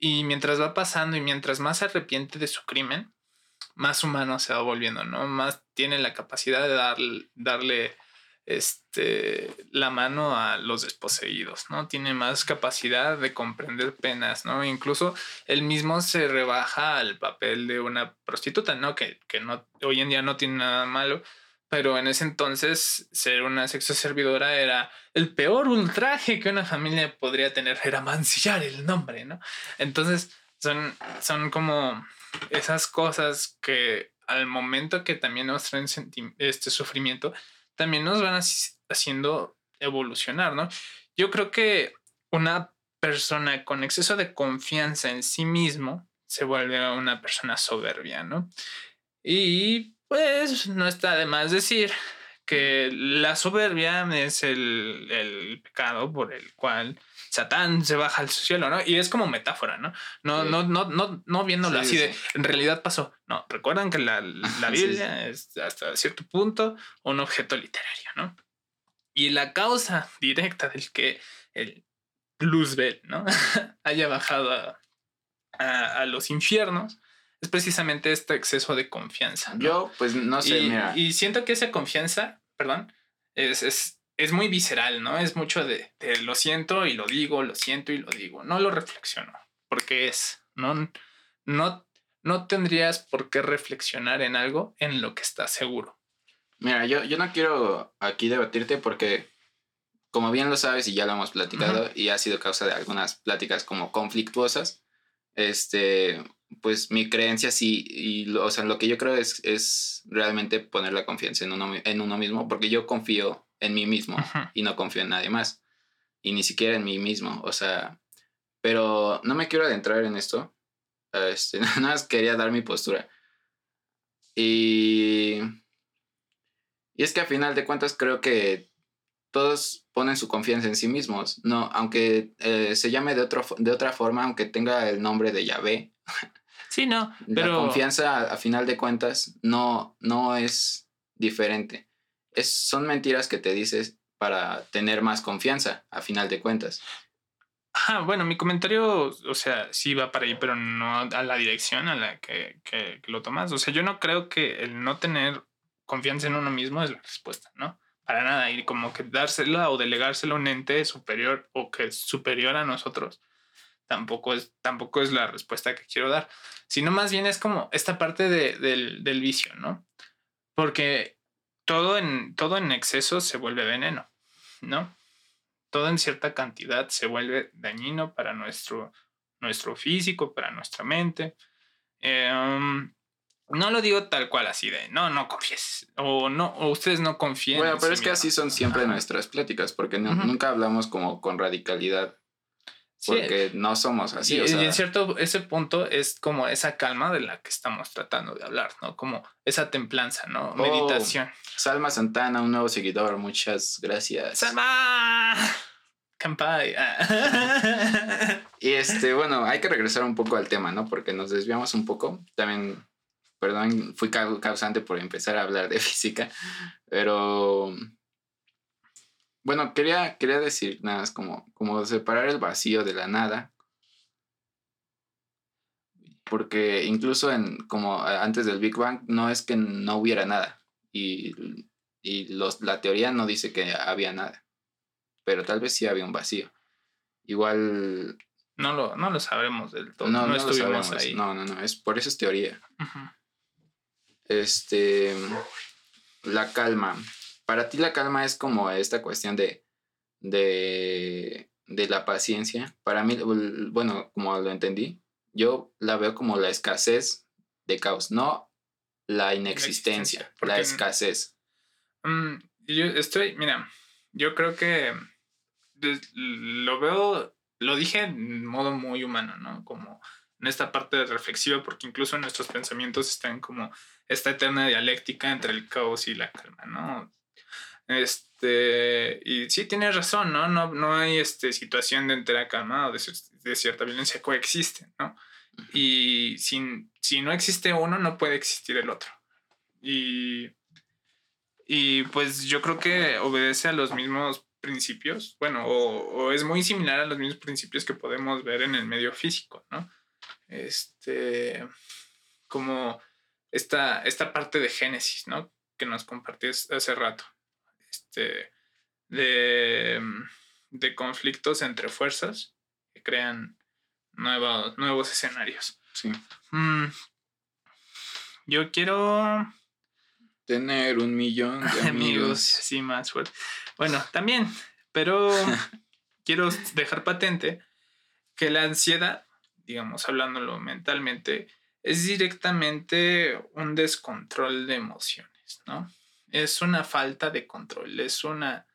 y mientras va pasando y mientras más se arrepiente de su crimen, más humano se va volviendo, ¿no? Más tiene la capacidad de dar- darle este, la mano a los desposeídos, ¿no? Tiene más capacidad de comprender penas, ¿no? Incluso él mismo se rebaja al papel de una prostituta, ¿no? Que, que no, hoy en día no tiene nada malo, pero en ese entonces ser una sexo servidora era el peor ultraje que una familia podría tener, era mancillar el nombre, ¿no? Entonces son, son como esas cosas que al momento que también nos traen este sufrimiento, también nos van haci- haciendo evolucionar, ¿no? Yo creo que una persona con exceso de confianza en sí mismo se vuelve una persona soberbia, ¿no? Y pues no está de más decir que la soberbia es el, el pecado por el cual Satán se baja al cielo, ¿no? Y es como metáfora, ¿no? No, Sí. no, no, no, no viéndolo Sí, así de sí. en realidad pasó. No, recuerdan que la, la *laughs* Biblia es hasta cierto punto un objeto literario, ¿no? Y la causa directa del que el Luzbel, ¿no? *laughs* haya bajado a, a- a los infiernos es precisamente este exceso de confianza. ¿no? Yo, pues no sé, y, mira. y siento que esa confianza, perdón, es, es, es muy visceral, ¿no? Es mucho de, de lo siento y lo digo, lo siento y lo digo. No lo reflexiono, porque es, no, no, no tendrías por qué reflexionar en algo en lo que estás seguro. Mira, yo, yo no quiero aquí debatirte porque, como bien lo sabes y ya lo hemos platicado y ha sido causa de algunas pláticas como conflictuosas, este, pues mi creencia sí, y lo- o sea, lo que yo creo es, es realmente poner la confianza en uno, en uno mismo porque yo confío en mí mismo y no confío en nadie más y ni siquiera en mí mismo, o sea, pero no me quiero adentrar en esto, *laughs* este, nada más quería dar mi postura. Y y es que a final de cuentas creo que todos ponen su confianza en sí mismos, no, aunque eh, se llame de, otro, de otra forma, aunque tenga el nombre de Yahvé, Sí, no, la pero confianza a, a final de cuentas no, no es diferente. Es, son mentiras que te dices para tener más confianza a final de cuentas. Ajá, bueno, mi comentario, o sea, sí va para ahí, pero no a la dirección a la que, que- que lo tomas. O sea, yo no creo que el no tener confianza en uno mismo es la respuesta, ¿no? Para nada. Y como que dársela o delegársela a un ente superior o que es superior a nosotros, tampoco es, tampoco es la respuesta que quiero dar. Sino más bien es como esta parte de- del, del vicio, ¿no? Porque todo en, todo en exceso se vuelve veneno, ¿no? todo en cierta cantidad se vuelve dañino para nuestro, nuestro físico, para nuestra mente. Eh, um, no lo digo tal cual así de no, no confíes o no, o ustedes no confíen. Bueno, en pero sí es que así son siempre Ajá. nuestras pláticas, porque no- nunca hablamos como con radicalidad, Sí, porque no somos así. y, o y sea, en cierto, ese punto es como esa calma de la que estamos tratando de hablar, ¿no? Como esa templanza, ¿no? Oh. Meditación. Salma Santana, un nuevo seguidor, muchas gracias. ¡Salma! Kampai. Ah. *laughs* Y este, bueno, hay que regresar un poco al tema, ¿no? Porque nos desviamos un poco. También, perdón, fui cau- causante por empezar a hablar de *laughs* física, pero bueno, quería, quería decir nada más como, como separar el vacío de la nada. Porque incluso en como antes del Big Bang no es que no hubiera nada. Y, y los, la teoría no dice que había nada. Pero tal vez sí había un vacío. Igual no, lo, no lo sabremos del todo. no, No, no, lo estuvimos sabemos. ahí. No, no, no. Es, por eso es teoría. Este. La calma. Para ti la calma es como esta cuestión de. de, de la paciencia, para mí, bueno, como lo entendí, yo la veo como la escasez de caos, no la inexistencia, la, escasez. Mm, yo estoy, mira, yo creo que lo veo, lo dije en modo muy humano, ¿no? Como en esta parte reflexiva, porque incluso nuestros pensamientos están como esta eterna dialéctica entre el caos y la calma, ¿no? Este, y sí tienes razón, ¿no? No, no hay este, situación de entera calma o de, de cierta violencia, coexisten, ¿no? Y sin, si no existe uno, no puede existir el otro. Y, y pues yo creo que obedece a los mismos principios, bueno, o, o, es muy similar a los mismos principios que podemos ver en el medio físico, ¿no? Este, como esta, esta parte de Génesis, ¿no? Que nos compartías hace rato, este, de, de conflictos entre fuerzas que crean nuevos, nuevos escenarios. Sí. Mm, yo quiero tener un millón de *laughs* amigos. amigos. Sí, más fuerte. Bueno, también, pero *laughs* quiero dejar patente que la ansiedad, digamos, hablándolo mentalmente, es directamente un descontrol de emociones, ¿no? Es una falta de control, es una,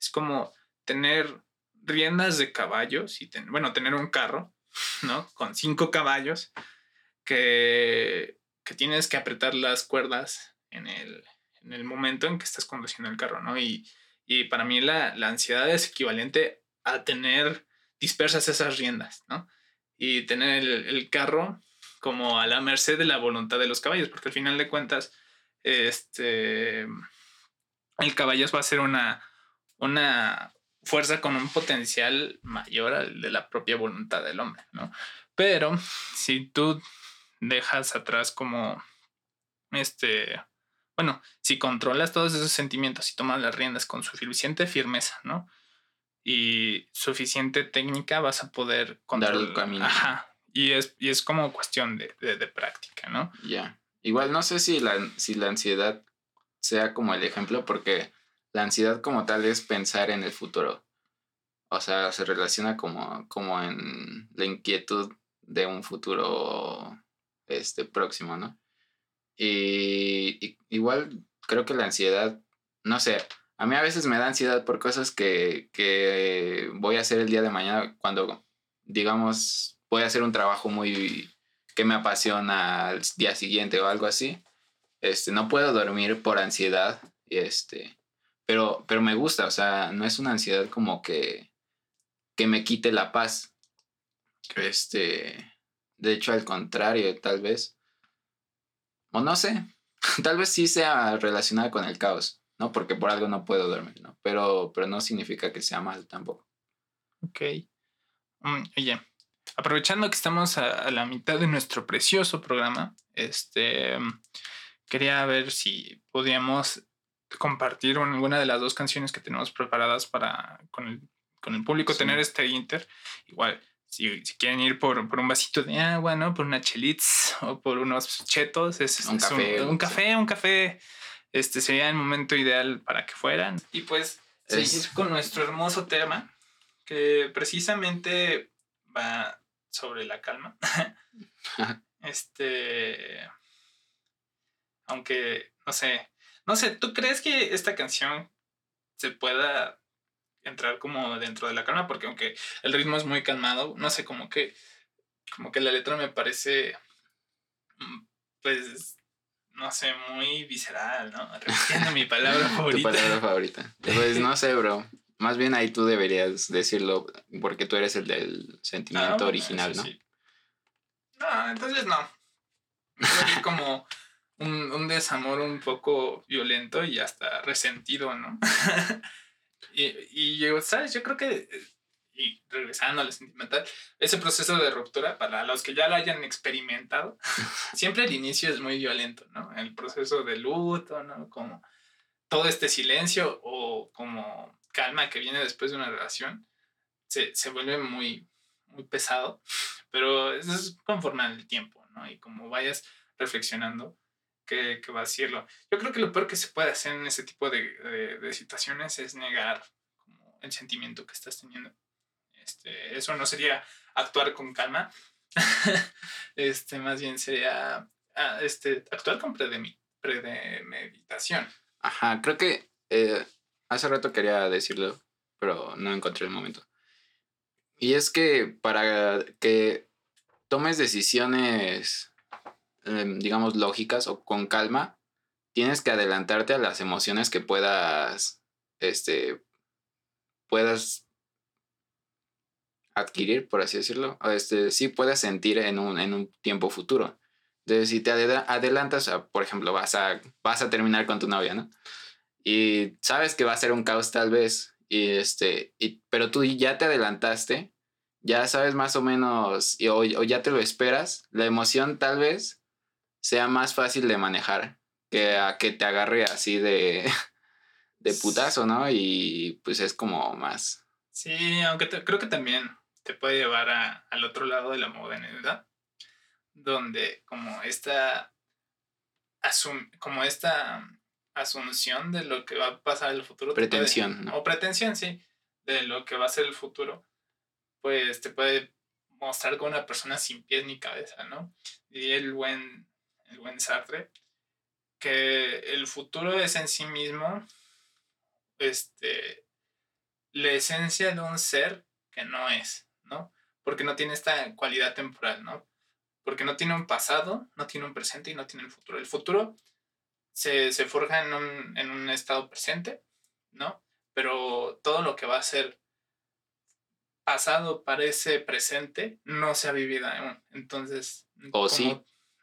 es como tener riendas de caballos y, bueno, tener un carro *laughs* ¿no? Con cinco caballos que, que tienes que apretar las cuerdas en el, en el, momento en que estás conduciendo el carro, ¿no? Y, y para mí la, la, ansiedad es equivalente a tener dispersas esas riendas, ¿no? Y tener el, el, carro como a la merced de la voluntad de los caballos, porque al final de cuentas, este, el caballo va a ser una, una, fuerza con un potencial mayor al de la propia voluntad del hombre, ¿no? Pero si tú dejas atrás como este, bueno, si controlas todos esos sentimientos y tomas las riendas con suficiente firmeza, ¿no? Y suficiente técnica vas a poder controlar el camino. Ajá. Y es, y es como cuestión de, de, práctica, ¿no? Ya. Igual no sé si la, si la ansiedad sea como el ejemplo, porque la ansiedad como tal es pensar en el futuro. O sea, se relaciona como, como en la inquietud de un futuro este, próximo, ¿no? Y, igual creo que la ansiedad, no sé, a mí a veces me da ansiedad por cosas que, que voy a hacer el día de mañana cuando, digamos, voy a hacer un trabajo muy que me apasiona al día siguiente o algo así. Este, no puedo dormir por ansiedad, este, pero, pero me gusta, o sea, no es una ansiedad como que, que me quite la paz. Este, de hecho, al contrario, tal vez, o no sé, *laughs* tal vez sí sea relacionada con el caos, ¿no? Porque por algo no puedo dormir, ¿no? Pero, pero no significa que sea mal tampoco. Ok. Mm, oye, aprovechando que estamos a, a, la mitad de nuestro precioso programa, este, quería ver si podíamos compartir alguna de las dos canciones que tenemos preparadas para con el, con el público, tener este inter. Igual, si, si quieren ir por, por, un vasito de agua, ¿no? Por una chelitz o por unos chetos, es, un, café, un, café, un café, este sería el momento ideal para que fueran. Y pues seguir con nuestro hermoso tema, que precisamente va sobre la calma. *laughs* este, aunque, no sé, no sé, ¿tú crees que esta canción se pueda entrar como dentro de la calma? Porque aunque el ritmo es muy calmado, no sé, como que, como que la letra me parece, mm, pues, no sé, muy visceral, ¿no? Repitiendo mi palabra *laughs* favorita. Tu palabra favorita. Pues no sé, bro. Más bien ahí tú deberías decirlo porque tú eres el del sentimiento ah, original, ¿no? No, entonces no. como un, un, desamor un poco violento y hasta resentido, ¿no? *laughs* y, y yo, ¿sabes? Yo creo que, y regresando a lo sentimental, ese proceso de ruptura, para los que ya lo hayan experimentado, *laughs* siempre el inicio es muy violento, ¿no? El proceso de luto, ¿no? Como todo este silencio o como calma que viene después de una relación, se, se vuelve muy, muy pesado, pero eso es conforme al tiempo, ¿no? Y como vayas reflexionando, que, que va a decirlo. Yo creo que lo peor que se puede hacer en ese tipo de, de, situaciones es negar el sentimiento que estás teniendo. Este, eso no sería actuar con calma, *laughs* este, más bien sería ah, este, actuar con premeditación. Ajá, creo que eh, hace rato quería decirlo, pero no encontré el momento. Y es que para que tomes decisiones, em, digamos, lógicas o con calma, tienes que adelantarte a las emociones que puedas, este, puedas adquirir, por así decirlo, este, sí puedes sentir en un, en un tiempo futuro. Entonces, si te adelantas, por ejemplo, vas a, vas a terminar con tu novia, ¿no? Y sabes que va a ser un caos tal vez, y este, y, pero tú ya te adelantaste, ya sabes más o menos, o, o ya te lo esperas, la emoción tal vez sea más fácil de manejar que a que te agarre así de, *laughs* de putazo, ¿no? Y pues es como más. Sí, aunque creo que también te puede llevar a, al otro lado de la modernidad, donde como esta, asum como esta asunción de lo que va a pasar en el futuro. Pretensión. O pretensión, sí, de lo que va a ser el futuro, pues te puede mostrar como una persona sin pies ni cabeza, ¿no? Y el buen, el buen Sartre, que el futuro es en sí mismo este, la esencia de un ser que no es. ¿no? Porque no tiene esta cualidad temporal, ¿no? Porque no tiene un pasado, no tiene un presente y no tiene el futuro. El futuro se, forja en un, en un estado presente, ¿no? Pero todo lo que va a ser pasado para ese presente no se ha vivido aún. Entonces. O sí.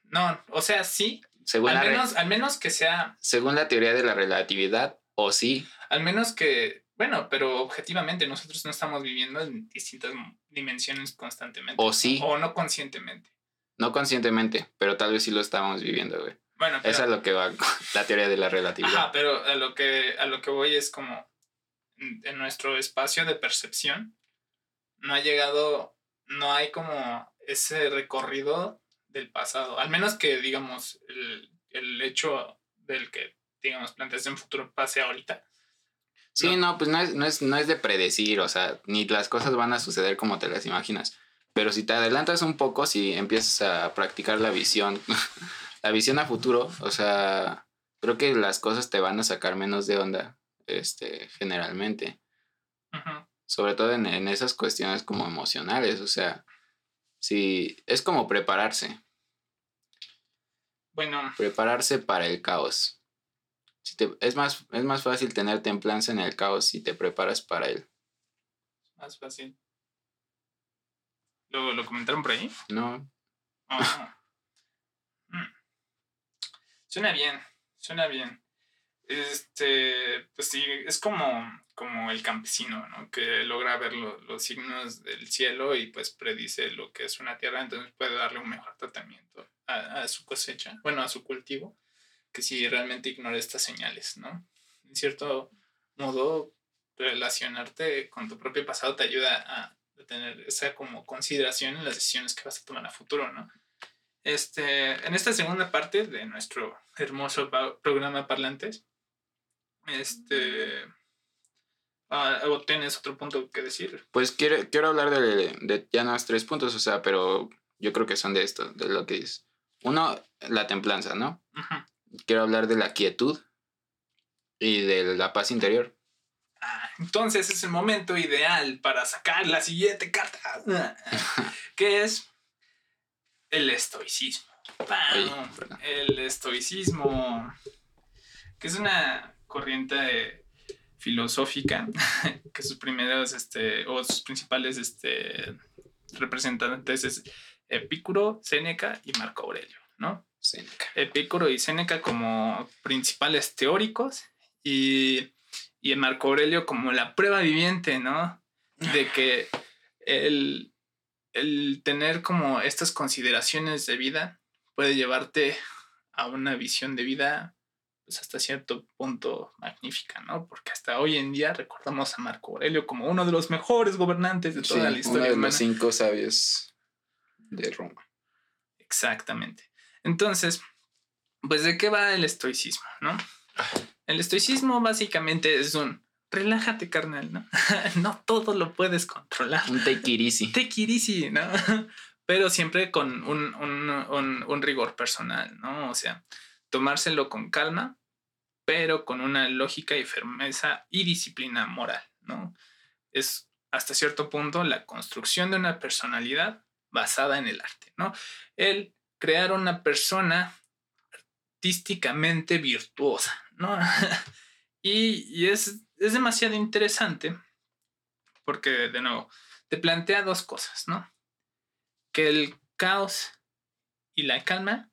No, o sea, sí. Según al, menos, al menos que sea. Según la teoría de la relatividad, o sí. Al menos que bueno, pero objetivamente nosotros no estamos viviendo en distintas dimensiones constantemente. O sí. O no conscientemente. No conscientemente, pero tal vez sí lo estamos viviendo, güey. Bueno, pero, Esa es lo que va *laughs* la teoría de la relatividad. Ajá, pero a lo que, a lo que voy es como en nuestro espacio de percepción no ha llegado, no hay como ese recorrido del pasado. Al menos que, digamos, el, el hecho del que, digamos, planteas en futuro pase ahorita Sí, no, pues no es, no, es, no es de predecir, o sea, ni las cosas van a suceder como te las imaginas. Pero si te adelantas un poco, si empiezas a practicar la visión, *laughs* la visión a futuro, o sea, creo que las cosas te van a sacar menos de onda, este, generalmente. Sobre todo en, en, esas cuestiones como emocionales, o sea, si es como prepararse. Bueno. Prepararse para el caos es, más, es más fácil tener templanza en el caos si te preparas para él. Más fácil. ¿Lo, lo comentaron por ahí? No. Ah. Suena bien, suena bien. Este, pues sí, es como, como el campesino, ¿no? Que logra ver los signos del cielo y pues predice lo que es una tierra, entonces puede darle un mejor tratamiento a, a su cosecha, bueno, a su cultivo que si realmente ignora estas señales, ¿no? En cierto modo, relacionarte con tu propio pasado te ayuda a tener esa como consideración en las decisiones que vas a tomar a futuro, ¿no? Este, en esta segunda parte de nuestro hermoso programa Parlantes, este, ah, ¿o tienes otro punto que decir? Pues quiero, quiero hablar de, de ya no tres puntos, o sea, pero yo creo que son de esto, de lo que dices. Uno, la templanza, ¿no? Ajá quiero hablar de la quietud y de la paz interior. Ah, entonces es el momento ideal para sacar la siguiente carta, *laughs* que es el estoicismo. el estoicismo, que es una corriente filosófica *laughs* que sus primeros, este, o sus principales este, representantes es Epicuro, Séneca y Marco Aurelio, ¿no? Epicuro y Séneca como principales teóricos y, y Marco Aurelio como la prueba viviente, ¿no? De que el, el tener como estas consideraciones de vida puede llevarte a una visión de vida pues hasta cierto punto magnífica, ¿no? Porque hasta hoy en día recordamos a Marco Aurelio como uno de los mejores gobernantes de toda la historia. Uno de los cinco sabios de Roma. Exactamente. Entonces, pues de qué va el estoicismo, ¿no? El estoicismo básicamente es un relájate, carnal, ¿no? *laughs* no todo lo puedes controlar. Un take it easy. *laughs* Take it easy, ¿no? *laughs* Pero siempre con un, un, un, un rigor personal, ¿no? O sea, tomárselo con calma, pero con una lógica y firmeza y disciplina moral, ¿no? Es hasta cierto punto la construcción de una personalidad basada en el arte, ¿no? El crear una persona artísticamente virtuosa, ¿no? y, y es, es demasiado interesante porque, de nuevo, te plantea dos cosas, ¿no? Que el caos y la calma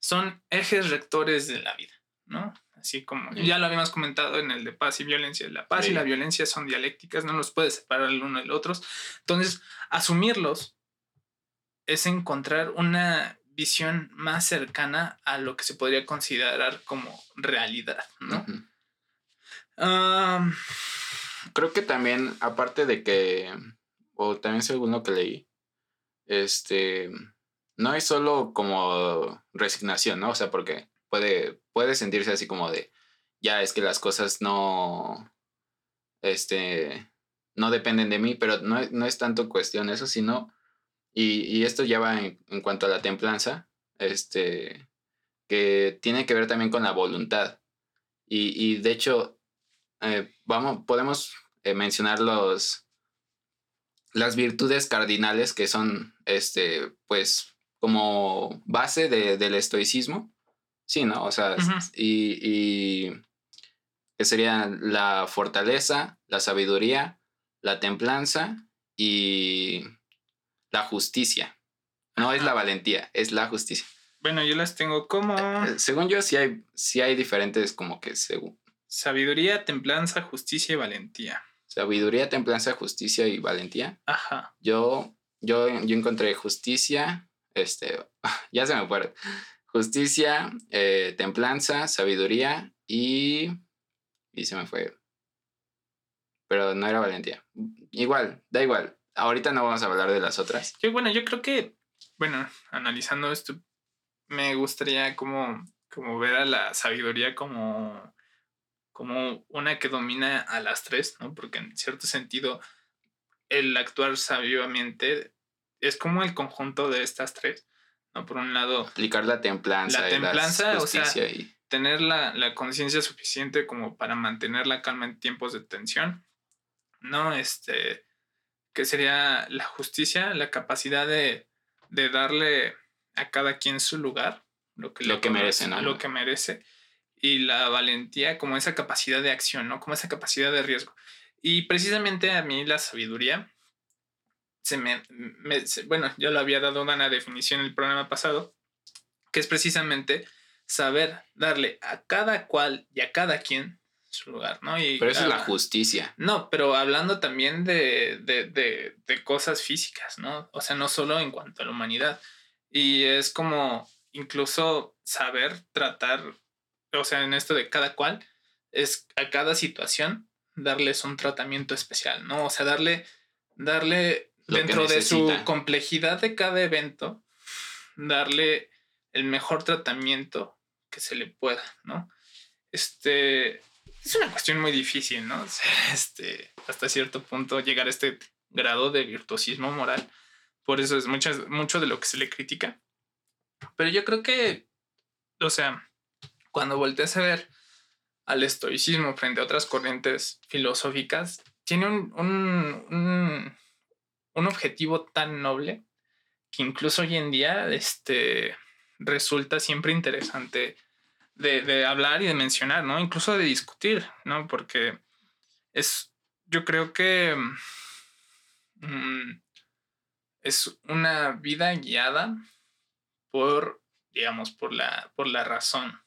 son ejes rectores de la vida, ¿no? Así como ya lo habíamos comentado en el de paz y violencia. La paz y la violencia son dialécticas, no los puedes separar el uno del otro. Entonces, asumirlos es encontrar una visión más cercana a lo que se podría considerar como realidad, ¿no? Creo que también, aparte de que, o también según lo que leí, este, no es solo como resignación, ¿no? O sea, porque puede, puede sentirse así como de, ya es que las cosas no, este, no dependen de mí, pero no, no es tanto cuestión eso, sino, y, y esto ya va en, en, cuanto a la templanza, este, que tiene que ver también con la voluntad. Y, y de hecho, eh, vamos, podemos eh, mencionar los, las virtudes cardinales que son, este, pues, como base de, del estoicismo. Sí, ¿no? O sea, y, y, que serían la fortaleza, la sabiduría, la templanza y la justicia. No es la valentía, es la justicia. Bueno, yo las tengo como... Eh, según yo, sí hay, sí hay diferentes como que según... Sabiduría, templanza, justicia y valentía. Sabiduría, templanza, justicia y valentía. Ajá. Yo, yo, yo encontré justicia, este, *laughs* ya se me fue. Justicia, eh, templanza, sabiduría y... Y se me fue. Pero no era valentía. Igual, da igual. Ahorita no vamos a hablar de las otras. Yo, bueno, yo creo que, bueno, analizando esto, me gustaría como, como ver a la sabiduría como, como una que domina a las tres, ¿no? Porque en cierto sentido, el actuar sabiamente es como el conjunto de estas tres, ¿no? Por un lado... Aplicar la templanza. La templanza, o sea, y... tener la, la conciencia suficiente como para mantener la calma en tiempos de tensión, ¿no? Este, que sería la justicia, la capacidad de, de darle a cada quien su lugar, lo que, lo que merece, ¿no? Lo que merece. Y la valentía como esa capacidad de acción, ¿no? Como esa capacidad de riesgo. Y precisamente a mí la sabiduría se me, bueno, yo lo había dado una definición en el programa pasado, que es precisamente saber darle a cada cual y a cada quien su lugar, ¿no? Y, pero eso es la justicia. No, pero hablando también de, de, de, de, cosas físicas, ¿no? O sea, no solo en cuanto a la humanidad. Y es como incluso saber tratar, o sea, en esto de cada cual, es a cada situación darles un tratamiento especial, ¿no? O sea, darle, darle dentro de su complejidad de cada evento, darle el mejor tratamiento que se le pueda, ¿no? Este es una cuestión muy difícil, ¿no? *laughs* Este, hasta cierto punto llegar a este grado de virtuosismo moral. Por eso es mucho, mucho de lo que se le critica. Pero yo creo que, o sea, cuando volteas a ver al estoicismo frente a otras corrientes filosóficas, tiene un, un, un objetivo tan noble que incluso hoy en día este, resulta siempre interesante de, de, hablar y de mencionar, ¿no? Incluso de discutir, ¿no? Porque es, yo creo que mm, es una vida guiada por, digamos, por la, por la razón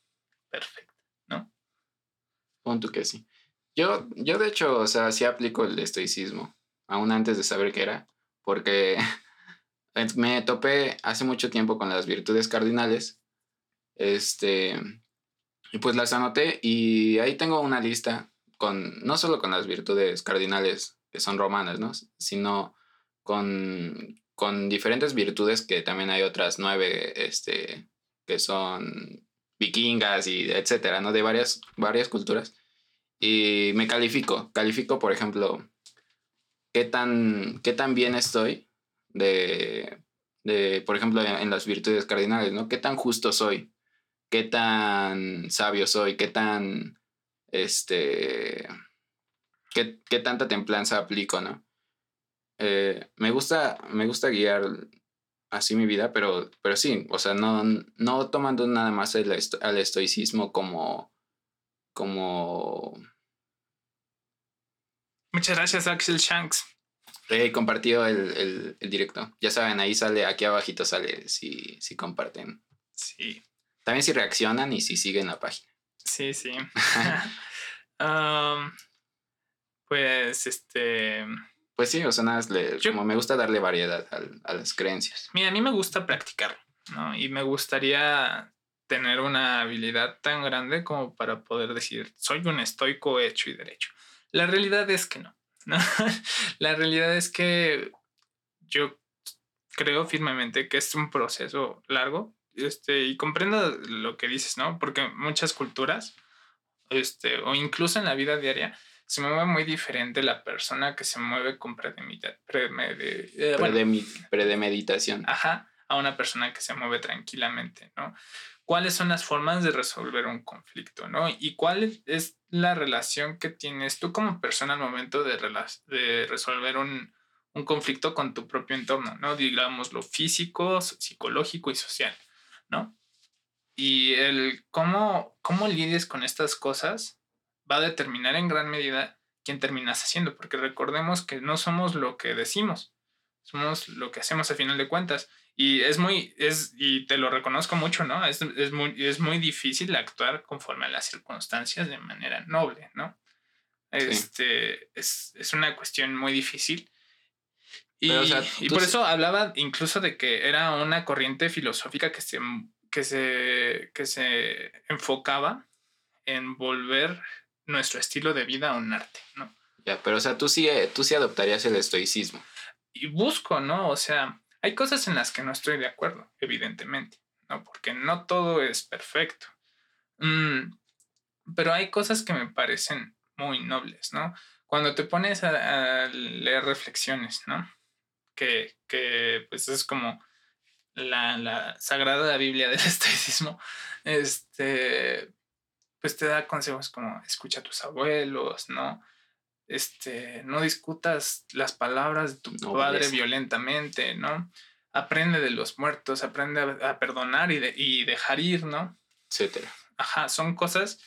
perfecta, ¿no? Punto que sí. Yo, yo de hecho, o sea, sí aplico el estoicismo, aún antes de saber qué era porque *laughs* me topé hace mucho tiempo con las virtudes cardinales. Este, y pues las anoté y ahí tengo una lista con, no solo con las virtudes cardinales que son romanas, ¿no? Sino con, con diferentes virtudes que también hay otras nueve, este, que son vikingas y etcétera, ¿no? De varias, varias culturas. y me califico. Califico, por ejemplo, qué tan, qué tan bien estoy de, de por ejemplo, en, las virtudes cardinales, ¿no? ¿Qué tan justo soy? ¿Qué tan sabio soy? ¿Qué tan, este, qué, qué tanta templanza aplico, ¿no? Eh, me, gusta, me gusta guiar así mi vida, pero, pero sí, o sea, no, no tomando nada más el esto, al estoicismo como, como... Muchas gracias, Axel Shanks. He compartido el, el, el, directo. Ya saben, ahí sale, aquí abajito sale si, si comparten. Sí. También si reaccionan y si siguen la página. Sí, sí. *laughs* *laughs* um, pues, este... Pues sí, o sea, nada, le, como me gusta darle variedad a, a, las creencias. Mira, a mí me gusta practicarlo, ¿no? Y me gustaría tener una habilidad tan grande como para poder decir, soy un estoico hecho y derecho. La realidad es que no, ¿no? *laughs* La realidad es que yo creo firmemente que es un proceso largo este, y comprendo lo que dices, ¿no? Porque muchas culturas, este, o incluso en la vida diaria, se mueve muy diferente la persona que se mueve con predemedita, premedi, eh, bueno, predemeditación. Ajá, a una persona que se mueve tranquilamente, ¿no? ¿Cuáles son las formas de resolver un conflicto, ¿no? Y cuál es la relación que tienes tú como persona al momento de, de resolver un, un conflicto con tu propio entorno, ¿no? Digamos lo físico, psicológico y social, ¿no? Y el cómo, cómo lidies con estas cosas va a determinar en gran medida quién terminas haciendo, porque recordemos que no somos lo que decimos, somos lo que hacemos a final de cuentas. Y es muy, es, y te lo reconozco mucho, ¿no? Es, es, muy, es muy difícil actuar conforme a las circunstancias de manera noble, ¿no? Este, sí. es, es una cuestión muy difícil. Y, Pero, o sea, y por eso hablaba incluso de que era una corriente filosófica que se, que se, que se enfocaba en volver nuestro estilo de vida un arte, ¿no? Ya, pero o sea, tú sí, tú sí adoptarías el estoicismo. Y busco, ¿no? O sea, hay cosas en las que no estoy de acuerdo, evidentemente, ¿no? Porque no todo es perfecto. Mm, pero hay cosas que me parecen muy nobles, ¿no? Cuando te pones a, a leer reflexiones, ¿no? Que, que, pues es como la, la sagrada Biblia del *laughs* estoicismo, este, pues te da consejos como escucha a tus abuelos, ¿no? Este, no discutas las palabras de tu no, padre pues. violentamente, ¿no? Aprende de los muertos, aprende a, a perdonar y, de, y, dejar ir, ¿no? Etcétera. Ajá, son cosas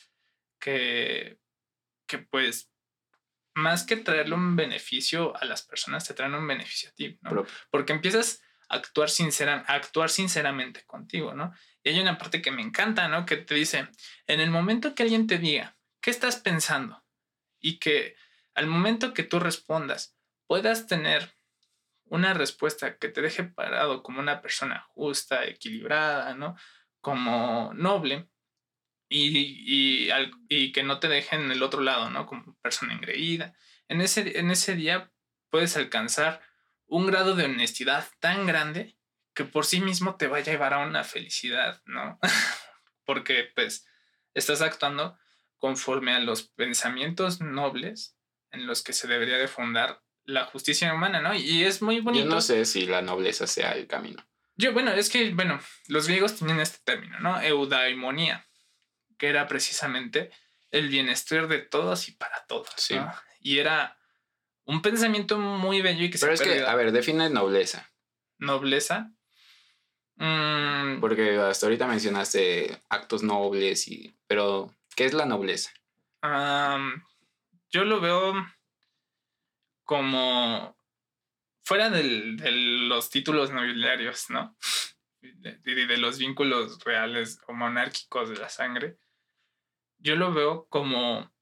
que, que pues, más que traerle un beneficio a las personas, te traen un beneficio a ti, ¿no? Propio. Porque empiezas a actuar, sincera, a actuar sinceramente contigo, ¿no? Y hay una parte que me encanta, ¿no? Que te dice, en el momento que alguien te diga, ¿qué estás pensando? Y que al momento que tú respondas, puedas tener una respuesta que te deje parado como una persona justa, equilibrada, ¿no? Como noble y, y, y que no te deje en el otro lado, ¿no? Como persona engreída. En ese, en ese día puedes alcanzar un grado de honestidad tan grande que por sí mismo te va a llevar a una felicidad, ¿no? *laughs* Porque pues estás actuando conforme a los pensamientos nobles en los que se debería de fundar la justicia humana, ¿no? Y es muy bonito. Yo no sé si la nobleza sea el camino. Yo, bueno, es que, bueno, los griegos tenían este término, ¿no? Eudaimonía, que era precisamente el bienestar de todos y para todos, sí. ¿no? Y era un pensamiento muy bello y que Pero se es que, a ver, define nobleza. Nobleza Mm. Porque hasta ahorita mencionaste actos nobles y. Pero, ¿qué es la nobleza? Um, yo lo veo como fuera del, de los títulos nobiliarios, ¿no? De, de, de, los vínculos reales o monárquicos de la sangre. Yo lo veo como,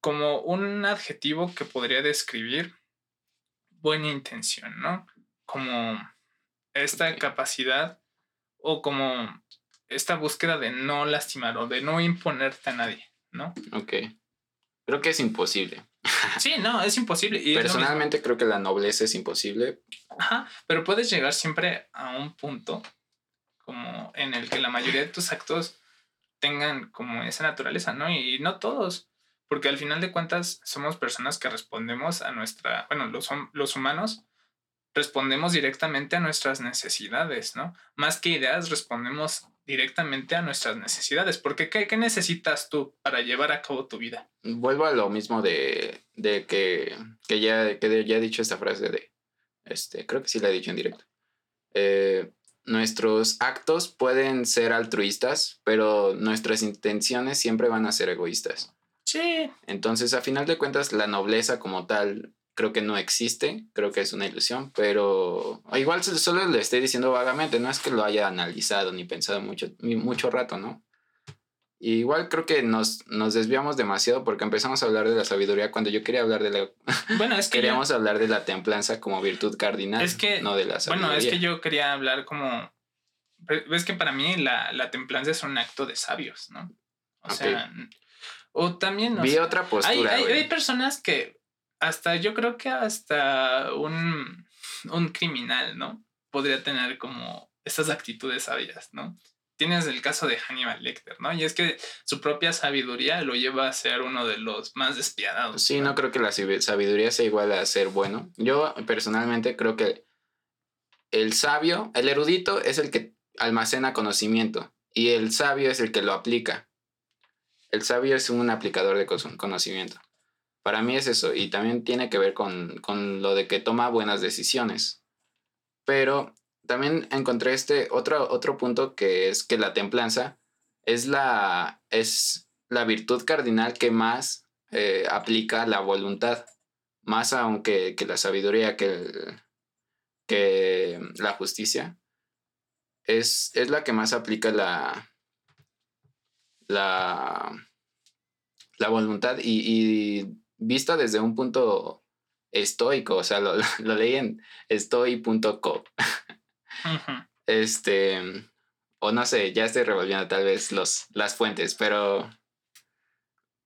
como un adjetivo que podría describir buena intención, ¿no? Como esta capacidad o como esta búsqueda de no lastimar o de no imponerte a nadie, ¿no? Ok. Creo que es imposible. *laughs* Sí, no, es imposible. Y Personalmente es creo que la nobleza es imposible. Ajá, pero puedes llegar siempre a un punto como en el que la mayoría de tus actos tengan como esa naturaleza, ¿no? Y, no todos, porque al final de cuentas somos personas que respondemos a nuestra, bueno, los, los humanos respondemos directamente a nuestras necesidades, ¿no? Más que ideas, respondemos directamente a nuestras necesidades. Porque ¿qué, qué necesitas tú para llevar a cabo tu vida? Vuelvo a lo mismo de, de que, que, ya, que ya he dicho esta frase de, este, creo que sí la he dicho en directo. Eh, nuestros actos pueden ser altruistas, pero nuestras intenciones siempre van a ser egoístas. Sí. Entonces, a final de cuentas, la nobleza como tal creo que no existe, creo que es una ilusión, pero igual solo le estoy diciendo vagamente, no es que lo haya analizado ni pensado mucho, mucho rato, ¿no? igual creo que nos, nos desviamos demasiado porque empezamos a hablar de la sabiduría cuando yo quería hablar de la... *laughs* Bueno, es que... Queríamos hablar de la templanza como virtud cardinal, es que, no de la sabiduría. Bueno, es que yo quería hablar como... Ves que para mí la, la templanza es un acto de sabios, ¿no? O sea... O también... Vi otra postura. Hay, hay, hay, personas que hasta, yo creo que hasta un, un criminal, ¿no? Podría tener como esas actitudes sabias, ¿no? tienes el caso de Hannibal Lecter, ¿no? Y es que su propia sabiduría lo lleva a ser uno de los más despiadados. Sí, no, creo que la sabiduría sea igual a ser bueno. Yo personalmente creo que el sabio, el erudito es el que almacena conocimiento y el sabio es el que lo aplica. El sabio es un aplicador de conocimiento. Para mí es eso y también tiene que ver con, con lo de que toma buenas decisiones. Pero también encontré este otro, otro punto que es que la templanza es la, es la virtud cardinal que más eh, aplica la voluntad, más aunque que la sabiduría, que, que la justicia, es, es, la que más aplica la, la, la voluntad y, y, vista desde un punto estoico, o sea, lo, lo leí en estoy.co. Este, o no sé, ya estoy revolviendo tal vez los, las fuentes, pero,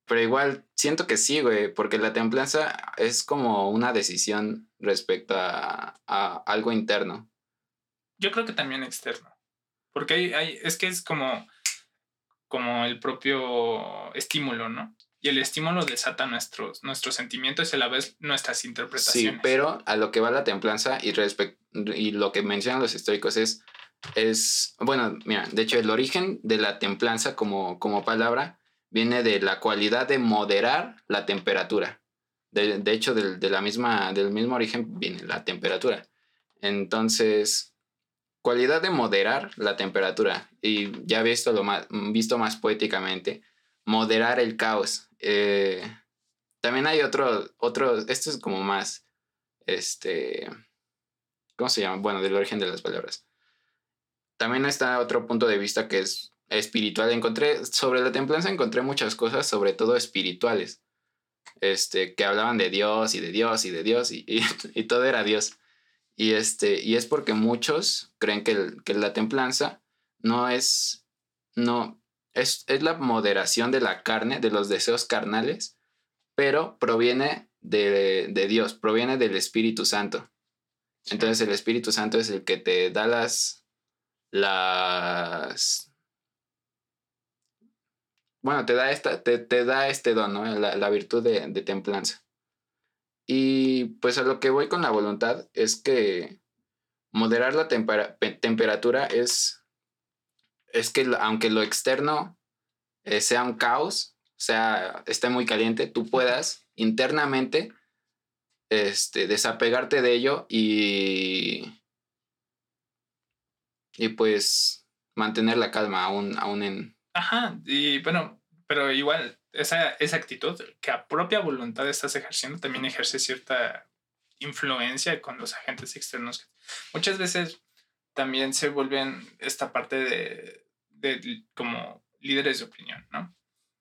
pero igual siento que sí, güey, porque la templanza es como una decisión respecto a, a algo interno. Yo creo que también externo, porque hay, hay, es que es como, como el propio estímulo, ¿no? Y el estímulo desata nuestros, nuestros sentimientos y a la vez nuestras interpretaciones. Sí, pero a lo que va la templanza y, y lo que mencionan los históricos es, es, bueno, mira, de hecho el origen de la templanza como, como palabra viene de la cualidad de moderar la temperatura. De, de hecho, de, de, la misma, del mismo origen viene la temperatura. Entonces, cualidad de moderar la temperatura. Y ya visto, lo más, visto más poéticamente, moderar el caos. Eh, también hay otro, otro, esto es como más, este, ¿cómo se llama? Bueno, del origen de las palabras. También está otro punto de vista que es espiritual. Encontré, sobre la templanza encontré muchas cosas, sobre todo espirituales, este, que hablaban de Dios y de Dios y de Dios y, y, *laughs* todo era Dios. Y, este, y es porque muchos creen que, que la templanza no es, no, es, la moderación de la carne, de los deseos carnales, pero proviene de, Dios, proviene del Espíritu Santo. Entonces el Espíritu Santo es el que te da las, las, bueno, te da, esta, te, da este don, ¿no? la, virtud de, de, templanza. Y pues a lo que voy con la voluntad es que moderar la temperatura es es que aunque lo externo eh, sea un caos, sea, esté muy caliente, tú puedas internamente este, desapegarte de ello y, y pues mantener la calma aún, aún en... Ajá, y bueno, pero igual esa, esa actitud que a propia voluntad estás ejerciendo también ejerce cierta influencia con los agentes externos. Muchas veces también se vuelven esta parte de como líderes de opinión, ¿no?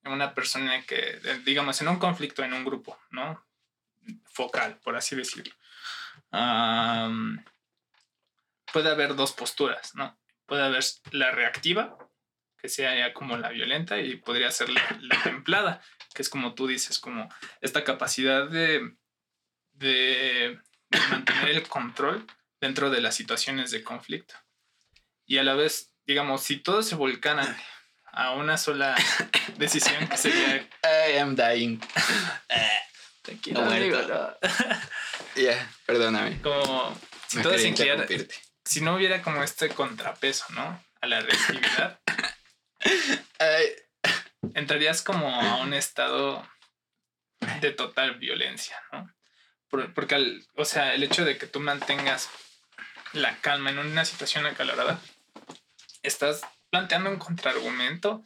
Una persona que, digamos, en un conflicto, en un grupo, ¿no? Focal, por así decirlo. puede haber dos posturas, ¿no? Puede haber la reactiva, que sea ya como la violenta, y podría ser la, templada, que es como tú dices, como esta capacidad de, de mantener el control dentro de las situaciones de conflicto. Y a la vez digamos, si todo se volcana a una sola *coughs* decisión que sería. I am dying. *laughs* Tranquilo, amigo, no. *laughs* Ya, perdóname. Como si Me todo se inclinara- si no hubiera como este contrapeso, ¿no? A la reactividad, *laughs* entrarías como a un estado de total violencia, ¿no? Por- porque, o sea, el hecho de que tú mantengas la calma en una situación acalorada, estás planteando un contraargumento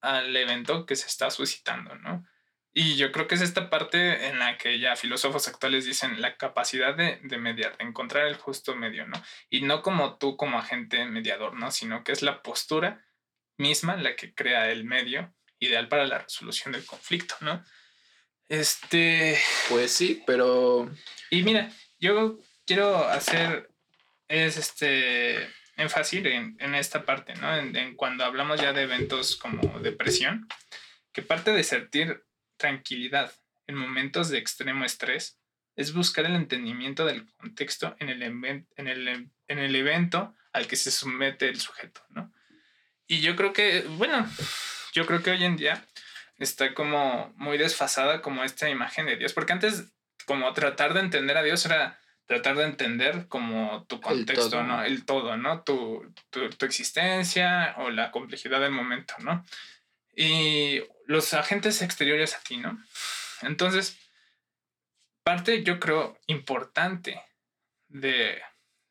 al evento que se está suscitando, ¿no? Y yo creo que es esta parte en la que ya filósofos actuales dicen la capacidad de, de mediar, de encontrar el justo medio, ¿no? Y no como tú como agente mediador, ¿no? Sino que es la postura misma la que crea el medio ideal para la resolución del conflicto, ¿no? Este, pues sí, pero y mira, yo quiero hacer es este énfasis en, en esta parte, ¿no? En, en cuando hablamos ya de eventos como depresión, que parte de sentir tranquilidad en momentos de extremo estrés es buscar el entendimiento del contexto en el, en el, en el evento al que se somete el sujeto, ¿no? Y yo creo que, bueno, yo creo que hoy en día está como muy desfasada como esta imagen de Dios, porque antes como tratar de entender a Dios era tratar de entender como tu contexto, todo. ¿no? El todo, ¿no? Tu, tu, tu existencia o la complejidad del momento, ¿no? Y los agentes exteriores a ti, ¿no? Entonces, parte, yo creo, importante de,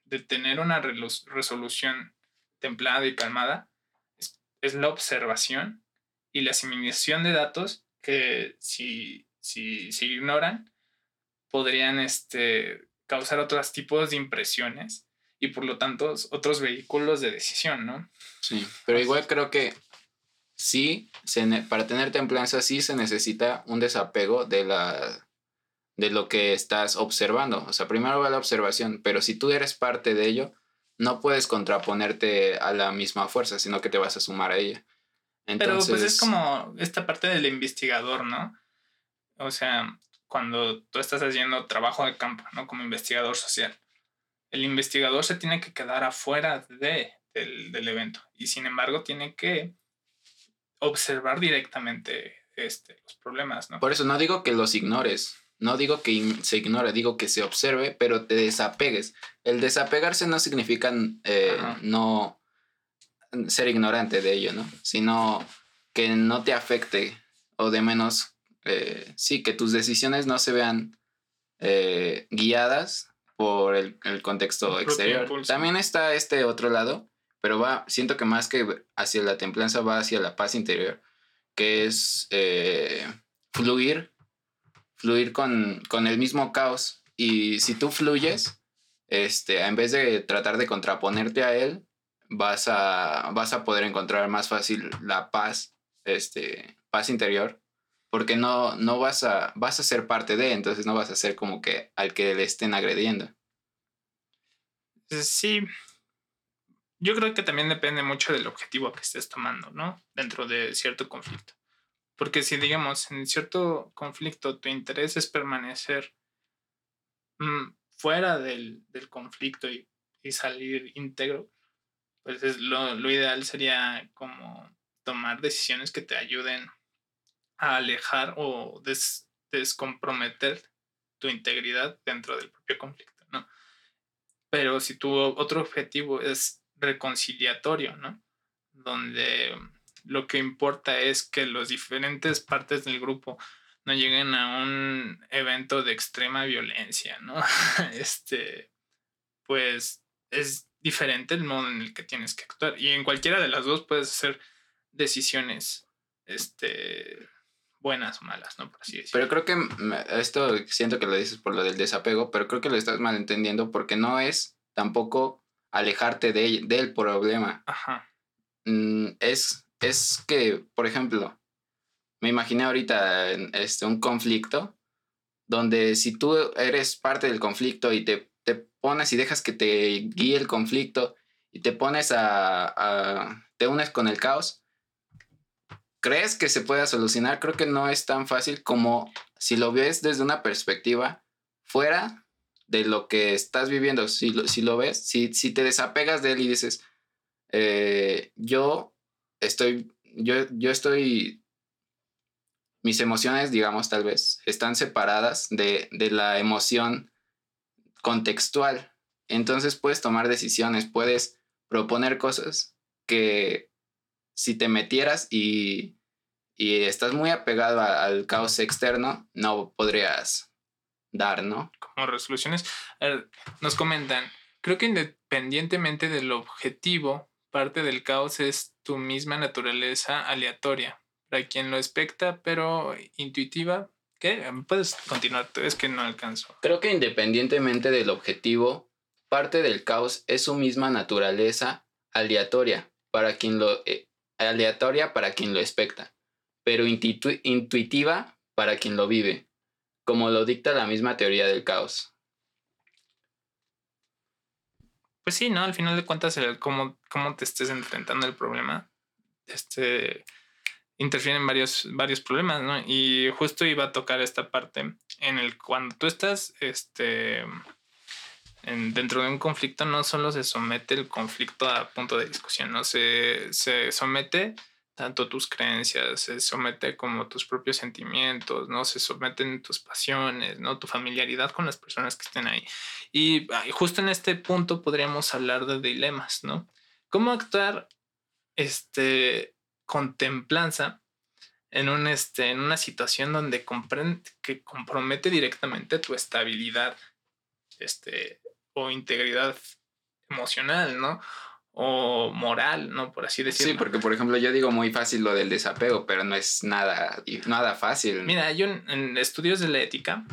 de tener una resolución templada y calmada es, es la observación y la asimilación de datos que si, si se ignoran podrían este, causar otros tipos de impresiones y por lo tanto otros vehículos de decisión, ¿no? sí. Pero igual creo que sí, se para tener templanza sí se necesita un desapego de la de lo que estás observando. O sea, primero va la observación, pero si tú eres parte de ello, no puedes contraponerte a la misma fuerza, sino que te vas a sumar a ella. Pero pues es Entonces, como esta parte del investigador, ¿no? O sea, cuando tú estás haciendo trabajo de campo, ¿no? Como investigador social. El investigador se tiene que quedar afuera de, del, del evento y sin embargo tiene que observar directamente este, los problemas, ¿no? Por eso no digo que los ignores, no digo que se ignore, digo que se observe, pero te desapegues. El desapegarse no significa eh, no ser ignorante de ello, ¿no? Sino que no te afecte o de menos, eh, sí, que tus decisiones no se vean eh, guiadas por el, el contexto exterior. También está este otro lado, pero va, siento que más que hacia la templanza va hacia la paz interior, que es eh, fluir, fluir con, con el mismo caos. Y si tú fluyes, este, en vez de tratar de contraponerte a él, vas a, vas a poder encontrar más fácil la paz, este, paz interior, porque no, no vas a, vas a ser parte de, entonces no vas a ser como que al que le estén agrediendo. Sí, yo creo que también depende mucho del objetivo que estés tomando, ¿no? Dentro de cierto conflicto. Porque si, digamos, en cierto conflicto tu interés es permanecer mm, fuera del, del conflicto y, y salir íntegro, pues es lo, lo ideal sería como tomar decisiones que te ayuden a alejar o des- descomprometer tu integridad dentro del propio conflicto, ¿no? Pero si tu otro objetivo es reconciliatorio, ¿no? Donde lo que importa es que las diferentes partes del grupo no lleguen a un evento de extrema violencia, ¿no? *laughs* Este, pues es diferente el modo en el que tienes que actuar. Y en cualquiera de las dos puedes hacer decisiones, este, buenas o malas, ¿no? Por así decirlo. Pero creo que esto siento que lo dices por lo del desapego, pero creo que lo estás malentendiendo porque no es tampoco alejarte de, del problema. Ajá. Mm, es, es que, por ejemplo, me imaginé ahorita este, un conflicto donde si tú eres parte del conflicto y te, te pones y dejas que te guíe el conflicto y te pones a, a- te unes con el caos, ¿crees que se pueda solucionar? Creo que no es tan fácil como si lo ves desde una perspectiva fuera de lo que estás viviendo. Si lo, si lo ves, si, si te desapegas de él y dices, eh, yo estoy yo, yo estoy, mis emociones, digamos, tal vez, están separadas de, de la emoción contextual. Entonces puedes tomar decisiones, puedes proponer cosas que si te metieras y, y estás muy apegado a- al caos externo, no podrías dar, ¿no? como resoluciones. Nos comentan, creo que independientemente del objetivo, parte del caos es tu misma naturaleza aleatoria. Para quien lo expecta, pero intuitiva. ¿Qué? Puedes continuar, es que no alcanzo. Creo que independientemente del objetivo, parte del caos es su misma naturaleza aleatoria para quien lo eh, aleatoria para quien lo expecta, pero intuitiva para quien lo vive, como lo dicta la misma teoría del caos. Pues sí, ¿no? Al final de cuentas, el cómo, cómo te estés enfrentando el problema, este, interfieren varios, varios problemas, ¿no? Y justo iba a tocar esta parte en el cuando tú estás, este, en- dentro de un conflicto, no solo se somete el conflicto a punto de discusión, ¿no? Se, se somete tanto tus creencias, se somete como tus propios sentimientos, ¿no? Se someten tus pasiones, ¿no? Tu familiaridad con las personas que estén ahí. Y justo en este punto podríamos hablar de dilemas, ¿no? ¿Cómo actuar este, con templanza en, un, este, en una situación donde que compromete directamente tu estabilidad este, o integridad emocional, ¿no? O moral, ¿no? Por así decirlo. Sí, porque por ejemplo yo digo muy fácil lo del desapego, pero no es nada, nada fácil. Mira, yo en, en estudios de la ética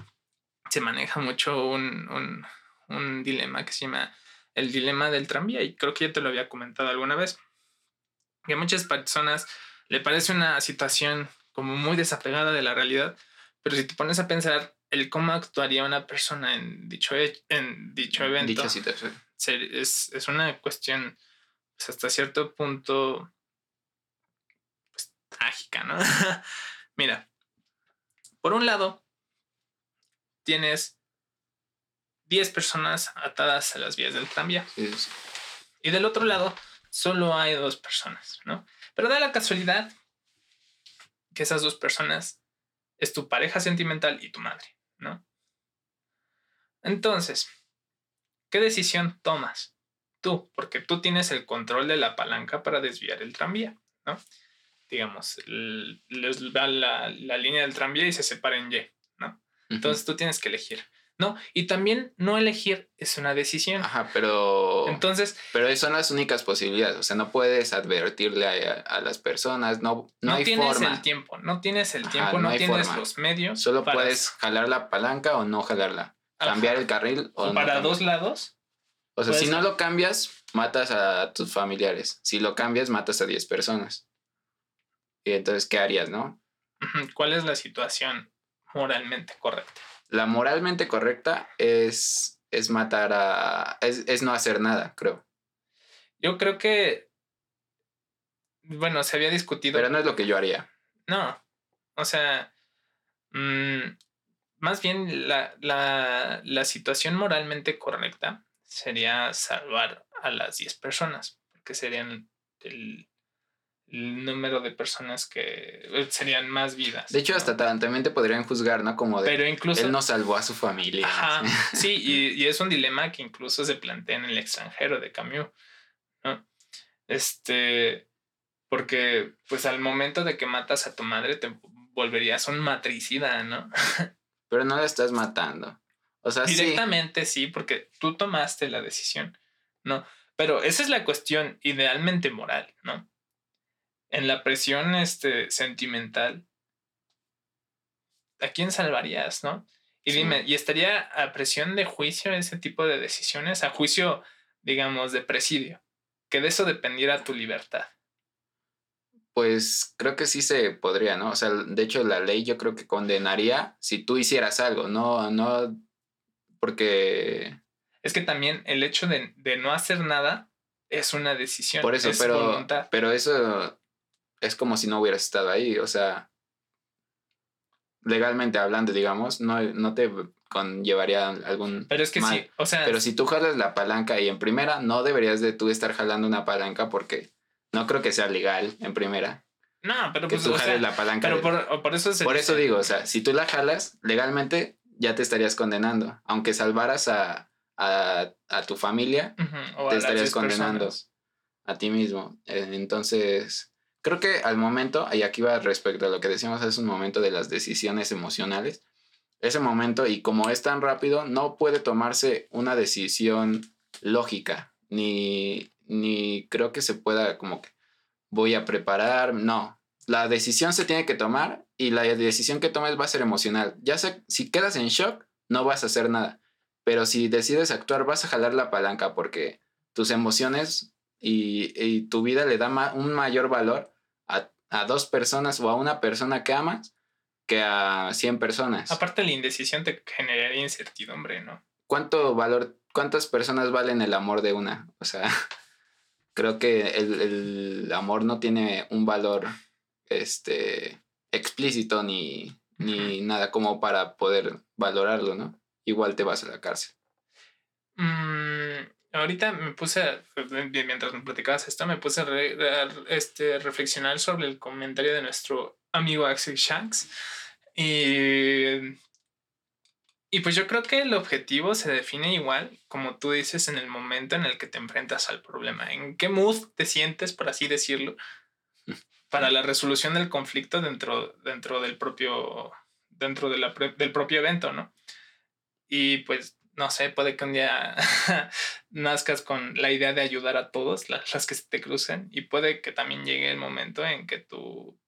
se maneja mucho un, un, un dilema que se llama el dilema del tranvía y creo que ya te lo había comentado alguna vez. Que a muchas personas le parece una situación como muy desapegada de la realidad, pero si te pones a pensar el cómo actuaría una persona en dicho, en dicho evento, Dicha situación. es, es una cuestión pues, hasta cierto punto pues, trágica, ¿no? *laughs* Mira, por un lado, tienes 10 personas atadas a las vías del tranvía Sí, sí. y del otro lado solo hay dos personas, ¿no? Pero da la casualidad que esas dos personas es tu pareja sentimental y tu madre, ¿no? Entonces, ¿qué decisión tomas? Tú, porque tú tienes el control de la palanca para desviar el tranvía, ¿no? Digamos, les va la, la línea del tranvía y se separa en Y, ¿no? Entonces tú tienes que elegir, ¿no? Y también no elegir es una decisión. Ajá, pero... Entonces, Pero son las únicas posibilidades. O sea, no puedes advertirle a, a las personas. No, no, no, hay tienes forma. el tiempo, no tienes el Ajá, tiempo, no tienes forma. los medios. Solo para- puedes jalar la palanca o no jalarla. Ajá. Cambiar el carril o, no para dos lados. O sea, si no lo cambias, matas a tus familiares. Si lo cambias, matas a 10 personas. Y entonces, ¿qué harías, no? ¿Cuál es la situación moralmente correcta? La moralmente correcta es, es matar a... Es, es no hacer nada, creo. Yo creo que, bueno, se había discutido. Pero no es lo que yo haría. No, o sea, mm, más bien la, la, la situación moralmente correcta sería salvar a las 10 personas, porque serían el, el número de personas que eh, serían más vidas. De hecho, ¿no? hasta ta- también te podrían juzgar, ¿no? Como de... Pero incluso... Él no salvó a su familia. Ajá, *laughs* sí, y, y es un dilema que incluso se plantea en el extranjero de Camus, ¿no? Este, porque pues al momento de que matas a tu madre te volverías un matricida, ¿no? *laughs* Pero no la estás matando. O sea, sí. Directamente sí, porque tú tomaste la decisión, ¿no? Pero esa es la cuestión idealmente moral, ¿no? En la presión este, sentimental, ¿a quién salvarías, no? Y Sí. dime, ¿y estaría a presión de juicio ese tipo de decisiones? A juicio, digamos, de presidio, que de eso dependiera tu libertad. Pues creo que sí se podría, ¿no? O sea, de hecho la ley yo creo que condenaría si tú hicieras algo, no, no, porque Es que también el hecho de, de no hacer nada es una decisión. por eso, es pero, voluntad. pero eso es como si no hubieras estado ahí, o sea, legalmente hablando, digamos, no, no te conllevaría algún Pero es que mal. sí, o sea, Pero si tú jalas la palanca y en primera, no deberías de tú estar jalando una palanca porque no creo que sea legal en primera. No, pero que pues, tú o sea, jales la palanca. pero de- por, por eso se Por eso digo, o sea, si tú la jalas legalmente, ya te estarías condenando. Aunque salvaras a, a, a tu familia, o te estarías 10 condenando personas. a ti mismo. Eh, Entonces, creo que al momento, y aquí va respecto a lo que decíamos hace un momento de las decisiones emocionales, ese momento, y como es tan rápido, no puede tomarse una decisión lógica, ni, ni creo que se pueda como que voy a preparar, no. La decisión se tiene que tomar y la decisión que tomes va a ser emocional. Ya sea, si quedas en shock, no vas a hacer nada. Pero si decides actuar, vas a jalar la palanca porque tus emociones y, y tu vida le da ma- un mayor valor a, a dos personas o a una persona que amas que a 100 personas. Aparte, la indecisión te generaría incertidumbre, ¿no? ¿Cuánto valor, cuántas personas valen el amor de una? O sea, *laughs* creo que el, el amor no tiene un valor este explícito ni, ni nada como para poder valorarlo, ¿no? Igual te vas a la cárcel. Mm, ahorita me puse, a- mientras me platicabas esto, me puse a, re- a, este, reflexionar sobre el comentario de nuestro amigo Axel Shanks. Y, y pues yo creo que el objetivo se define igual, como tú dices, en el momento en el que te enfrentas al problema. ¿En qué mood te sientes, por así decirlo, para la resolución del conflicto dentro, dentro del propio dentro de del propio evento, ¿no? Y pues, no sé, puede que un día *laughs* nazcas con la idea de ayudar a todos, la- las que se te crucen, y puede que también llegue el momento en que tu,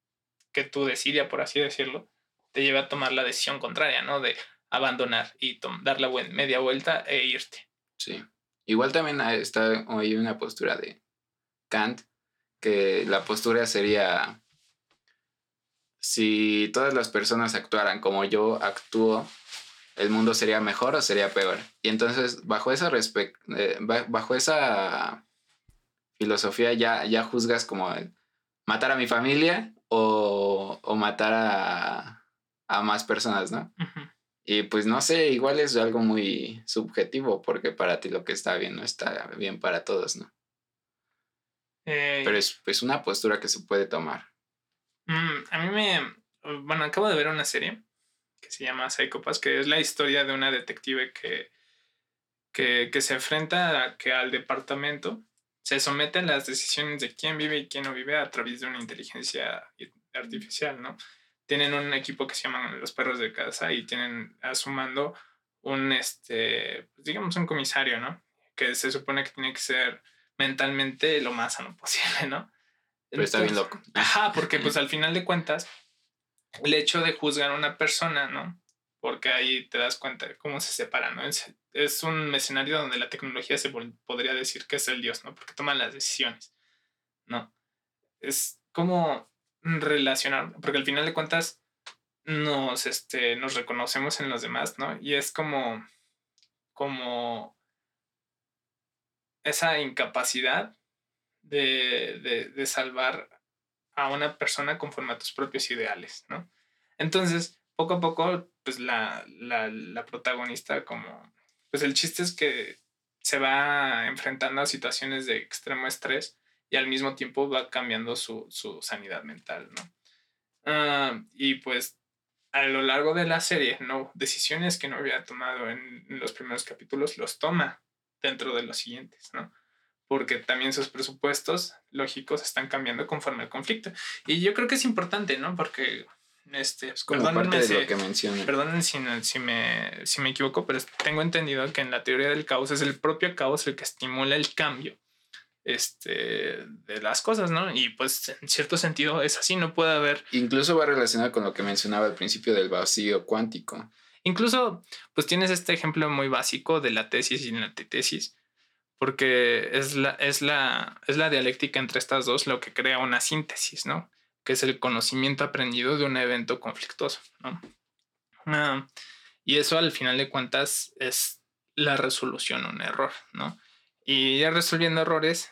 que tu desidia, por así decirlo, te lleve a tomar la decisión contraria, ¿no? De abandonar y dar la media vuelta e irte. Sí. Igual también está hay una postura de Kant, que la postura sería, si todas las personas actuaran como yo actúo, el mundo sería mejor o sería peor. Y entonces, bajo esa, eh, ba- bajo esa filosofía, ya, ya juzgas como matar a mi familia o, o matar a, a más personas, ¿no? Y pues no sé, igual es algo muy subjetivo porque para ti lo que está bien no está bien para todos, ¿no? Eh, Pero es pues una postura que se puede tomar. Mm, a mí me. Bueno, acabo de ver una serie que se llama Psychopaths, que es la historia de una detective que, que, que se enfrenta a que al departamento se somete a las decisiones de quién vive y quién no vive a través de una inteligencia artificial, ¿no? Tienen un equipo que se llaman los perros de casa y tienen a su mando un, este, pues, digamos, un comisario, ¿no? Que se supone que tiene que ser mentalmente lo más sano posible, ¿no? Pero está bien loco. Ajá, porque pues al final de cuentas, el hecho de juzgar a una persona, ¿no? Porque ahí te das cuenta de cómo se separa, ¿no? Es, es un escenario donde la tecnología se podría decir que es el dios, ¿no? Porque toman las decisiones, ¿no? Es como relacionar, porque al final de cuentas nos, este, nos reconocemos en los demás, ¿no? Y es como, como esa incapacidad de, de, de salvar a una persona conforme a tus propios ideales, ¿no? Entonces, poco a poco, pues la, la, la protagonista como, pues el chiste es que se va enfrentando a situaciones de extremo estrés y al mismo tiempo va cambiando su, su sanidad mental, ¿no? Ah, y pues a lo largo de la serie, ¿no? Decisiones que no había tomado en, en los primeros capítulos, los toma dentro de los siguientes, ¿no? Porque también sus presupuestos lógicos están cambiando conforme al conflicto. Y yo creo que es importante, ¿no? Porque, este, Es como parte de si- lo que menciona. Si, si, me, si me equivoco, pero tengo entendido que en la teoría del caos es el propio caos el que estimula el cambio este, de las cosas, ¿no? Y pues en cierto sentido es así, no puede haber, Incluso va relacionado con lo que mencionaba al principio del vacío cuántico. Incluso pues tienes este ejemplo muy básico de la tesis y la antitesis, porque es la, es, la, es la dialéctica entre estas dos lo que crea una síntesis, ¿no? Que es el conocimiento aprendido de un evento conflictuoso, ¿no? Ah, y eso al final de cuentas es la resolución un error, ¿no? Y ya resolviendo errores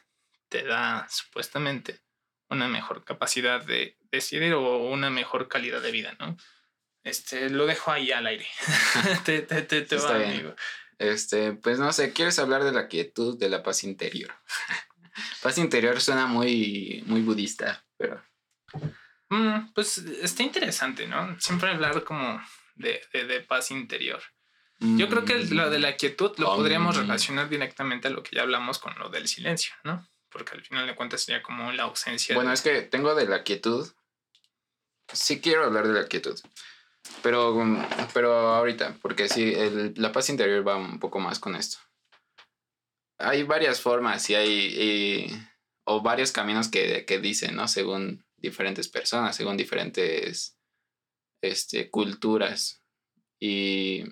te da supuestamente una mejor capacidad de decidir o una mejor calidad de vida, ¿no? Este, lo dejo ahí al aire. *laughs* te te, te, te va, bien. amigo. Este, pues no sé, ¿quieres hablar de la quietud, de la paz interior? *laughs* paz interior suena muy, muy budista, pero Mm, pues está interesante, ¿no? Siempre hablar como de, de, paz interior. Yo creo que lo de la quietud lo podríamos um. relacionar directamente a lo que ya hablamos con lo del silencio, ¿no? Porque al final de cuentas sería como la ausencia. Bueno, es que tengo de la quietud. Sí quiero hablar de la quietud. Pero, pero ahorita, porque sí, la paz interior va un poco más con esto. Hay varias formas y hay. o varios caminos que, que dicen, ¿no? Según diferentes personas, según diferentes este, culturas. Y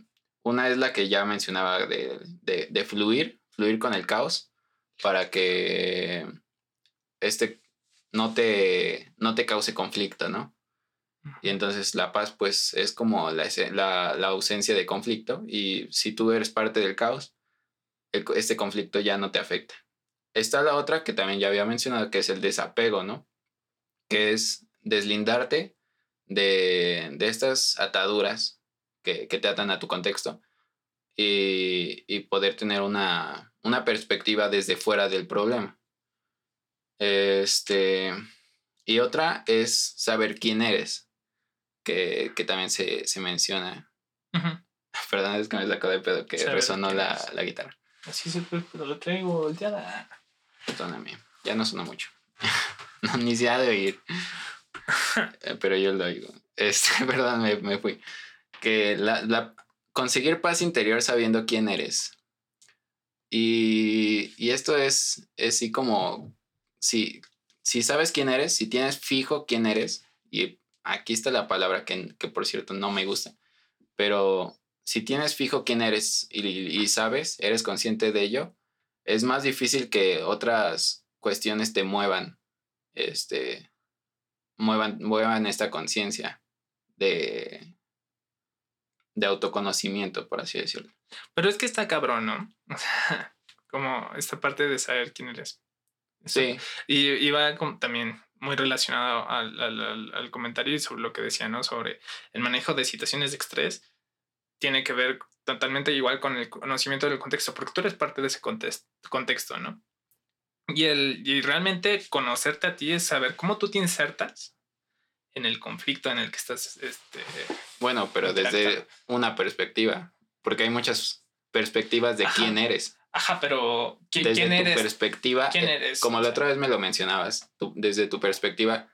una es la que ya mencionaba de, de, fluir, fluir con el caos para que este no te, no te cause conflicto, ¿no? Y entonces la paz pues es como la, la, la ausencia de conflicto y si tú eres parte del caos, este conflicto ya no te afecta. Está la otra que también ya había mencionado, que es el desapego, ¿no? Que es deslindarte de, de estas ataduras que, que, te atan a tu contexto y, y poder tener una, una, perspectiva desde fuera del problema. Este, y otra es saber quién eres, que, que también se, se menciona. *laughs* Perdón, es que me sacó de pedo que resonó la, la, guitarra. Así se puede, pero lo traigo volteada. Perdóname, ya no sonó mucho. *laughs* no, ni se ha de oír. *laughs* Pero yo lo oigo. Este, perdón, me, me fui. Que la, la, conseguir paz interior sabiendo quién eres. Y, y esto es, es así como, si, si sabes quién eres, si tienes fijo quién eres, y aquí está la palabra que, que por cierto no me gusta, pero si tienes fijo quién eres y, y, sabes, eres consciente de ello, es más difícil que otras cuestiones te muevan, este, muevan, muevan esta conciencia de, de autoconocimiento, por así decirlo. Pero es que está cabrón, ¿no? *laughs* como esta parte de saber quién eres. Sí. Y, va también muy relacionado al, al, al, comentario sobre lo que decía, ¿no? Sobre el manejo de situaciones de estrés. Tiene que ver totalmente igual con el conocimiento del contexto, porque tú eres parte de ese contexto, contexto ¿no? Y, el, y realmente conocerte a ti es saber cómo tú te insertas en el conflicto en el que estás. Este, bueno, pero desde una perspectiva, porque hay muchas perspectivas de quién eres. Ajá, pero ¿quién, desde tu eres? perspectiva, ¿Quién eh, eres? como la otra vez me lo mencionabas, desde tu perspectiva,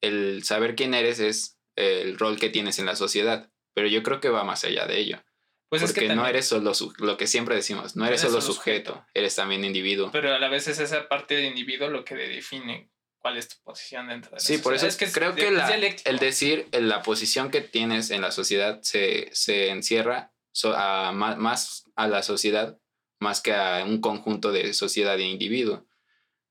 el saber quién eres es el rol que tienes en la sociedad, pero yo creo que va más allá de ello. Pues Porque es que no eres solo lo que siempre decimos, no eres, solo sujeto, eres también individuo. Pero a la vez es esa parte de individuo lo que define cuál es tu posición dentro de la Sí, por eso es que creo que el decir la posición que tienes en la sociedad se, se encierra a, más, a la sociedad más que a un conjunto de sociedad e individuo.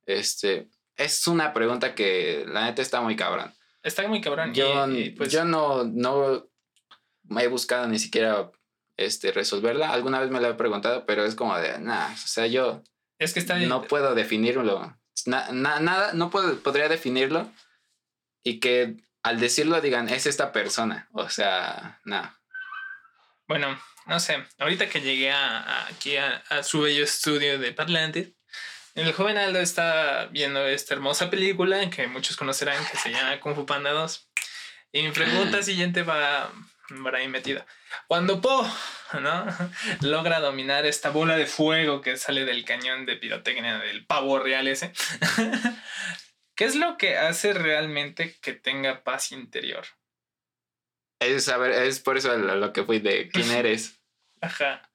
Este, es una pregunta que la neta está muy cabrón. Está muy cabrón. Yo, pues, yo no, no he buscado ni siquiera este, resolverla. Alguna vez me la he preguntado, pero es como de, nada, o sea, yo es que está no puedo definirlo nada, no puedo, podría definirlo y que al decirlo digan, es esta persona. O sea, nada. Bueno, no sé, ahorita que llegué a, aquí a, su bello estudio de Parlantes, el joven Aldo está viendo esta hermosa película que muchos conocerán que se llama Kung Fu Panda 2. Y mi pregunta siguiente va, va ahí metida. Cuando Po ¿no? *laughs* logra dominar esta bola de fuego que sale del cañón de pirotecnia del pavo real ese, *laughs* ¿qué es lo que hace realmente que tenga paz interior? Es saber, es por eso lo que fui de *laughs* quién eres. Ajá.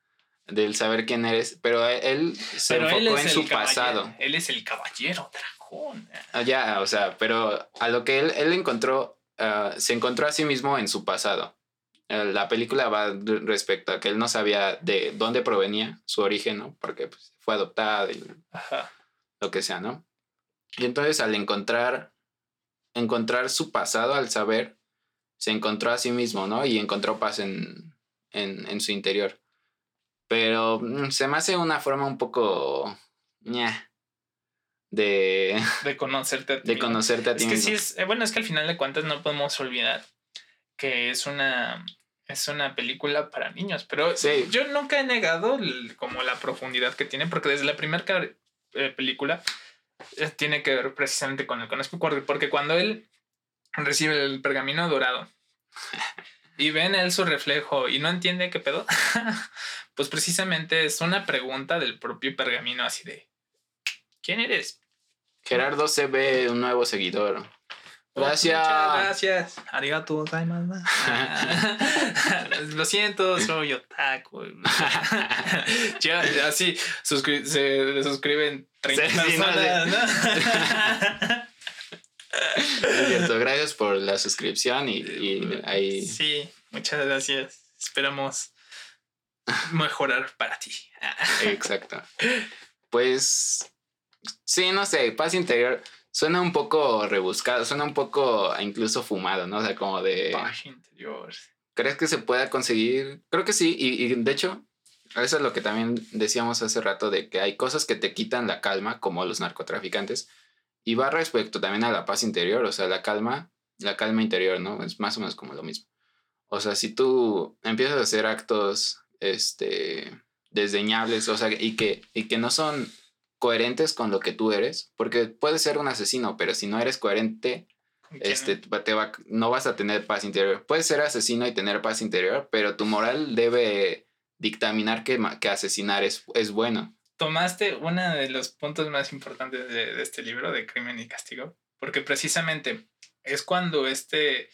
Del saber quién eres. Pero él se enfocó en su pasado. Él es el caballero dragón. Ah, ya, o sea, pero a lo que él, él encontró, ah, se encontró a sí mismo en su pasado. Eh, la película va respecto a que él no sabía de dónde provenía su origen, ¿no? Porque pues, fue adoptado y lo que sea, ¿no? Y entonces al encontrar, encontrar su pasado, al saber, se encontró a sí mismo, ¿no? Y encontró paz en, en, en su interior. Pero mm, se me hace una forma un poco... de... *laughs* De conocerte a ti De conocerte a ti es que Sí es, eh, bueno, es que al final de cuentas no podemos olvidar que es una es una película para niños, pero yo nunca he negado como la profundidad que tiene, porque desde la primera eh, película eh, tiene que ver precisamente con el conozco porque cuando él recibe el pergamino dorado y ve en él su reflejo y no entiende qué pedo, *laughs* pues precisamente es una pregunta del propio pergamino así de, ¿quién eres? Gerardo se ve un nuevo seguidor. Gracias. Muchas gracias. Arigato gozaimasu. *laughs* Lo siento, soy otaku. *laughs* ya, así suscri- se suscriben 30 Sí, sí, no, personas, ¿no? Es cierto, gracias por la suscripción y, y ahí. Sí, muchas gracias. Esperamos mejorar para ti. Exacto. Pues sí, no sé, paz interior suena un poco rebuscado, suena un poco incluso fumado, ¿no? O sea, como de. Paz interior. ¿Crees que se pueda conseguir? Creo que sí, y, y de hecho, eso es lo que también decíamos hace rato, de que hay cosas que te quitan la calma, como los narcotraficantes, y va respecto también a la paz interior, o sea, la calma, la calma interior, ¿no? Es más o menos como lo mismo. O sea, si tú empiezas a hacer actos, este, desdeñables, o sea, y que, y que no son coherentes con lo que tú eres, porque puedes ser un asesino, pero si no eres coherente, este, te va- no vas a tener paz interior. Puedes ser asesino y tener paz interior, pero tu moral debe dictaminar que, que asesinar es, es bueno. Tomaste uno de los puntos más importantes de, de este libro, de Crimen y Castigo, porque precisamente es cuando este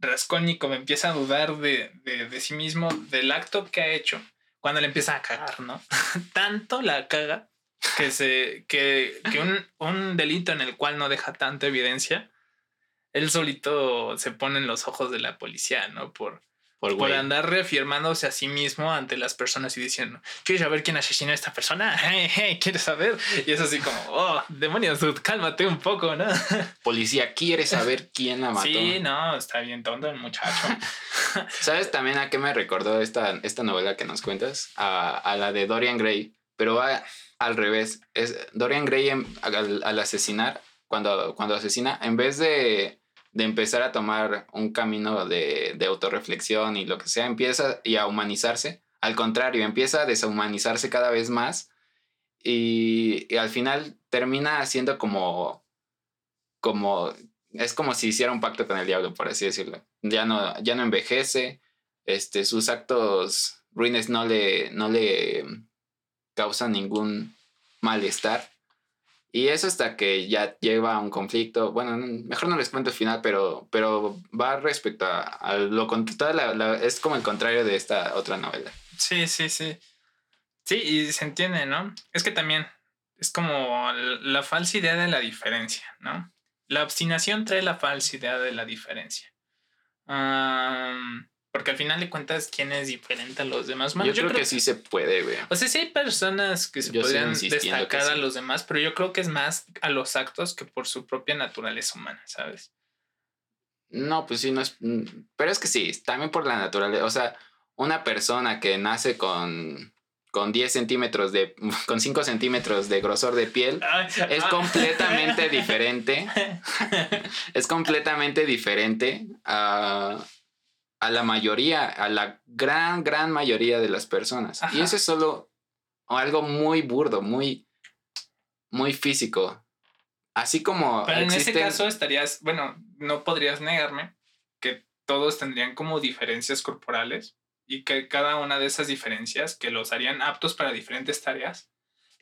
Raskolnikov empieza a dudar de, de, de sí mismo, del acto que ha hecho, cuando le empieza a cagar, ¿no? *laughs* Tanto la caga que, se, que, que un, un delito en el cual no deja tanta evidencia, él solito se pone en los ojos de la policía, ¿no? Por, Por por andar reafirmándose a sí mismo ante las personas y diciendo, ¿quieres saber quién asesinó a esta persona? *laughs* Hey, hey, ¿Quieres saber? Y es así como, oh, demonios, dude, cálmate un poco, ¿no? *laughs* Policía quiere saber quién la mató. Sí, no, está bien tonto el muchacho. *laughs* ¿Sabes también a qué me recordó esta, esta novela que nos cuentas? A, a la de Dorian Gray, pero va al revés. Es Dorian Gray en- al, al asesinar, cuando, cuando asesina, en vez de, de empezar a tomar un camino de, de autorreflexión y lo que sea, empieza y a humanizarse. Al contrario, empieza a deshumanizarse cada vez más y, y al final termina siendo como, como, es como si hiciera un pacto con el diablo, por así decirlo. Ya no, ya no envejece, este, sus actos ruines no le, no le causan ningún malestar. Y eso hasta que ya lleva a un conflicto. Bueno, no- mejor no les cuento el final, pero, pero va respecto a, lo cont- toda la- la- es como el contrario de esta otra novela. Sí, sí, sí. Sí, y se entiende, ¿no? Es que también es como la falsa idea de la diferencia, ¿no? La obstinación trae la falsa idea de la diferencia. Am, porque al final de cuentas, ¿quién es diferente a los demás? Bueno, yo, creo, que sí se puede, güey. O sea, sí hay personas que se Yo podrían que destacar a sí. los demás, pero yo creo que es más a los actos que por su propia naturaleza humana, ¿sabes? No, pues sí, no es. mm, Pero es que sí, también por la naturaleza. O sea, una persona que nace con, con 10 centímetros de. *laughs* con 5 centímetros de grosor de piel. Es Ah. completamente *laughs* diferente. *laughs* Es completamente diferente a, a la mayoría, a la gran, gran mayoría de las personas. Y eso es solo algo muy burdo, muy, muy físico. Así como. Pero en ese caso estarías, bueno, no podrías negarme que todos tendrían como diferencias corporales y que cada una de esas diferencias que los harían aptos para diferentes tareas,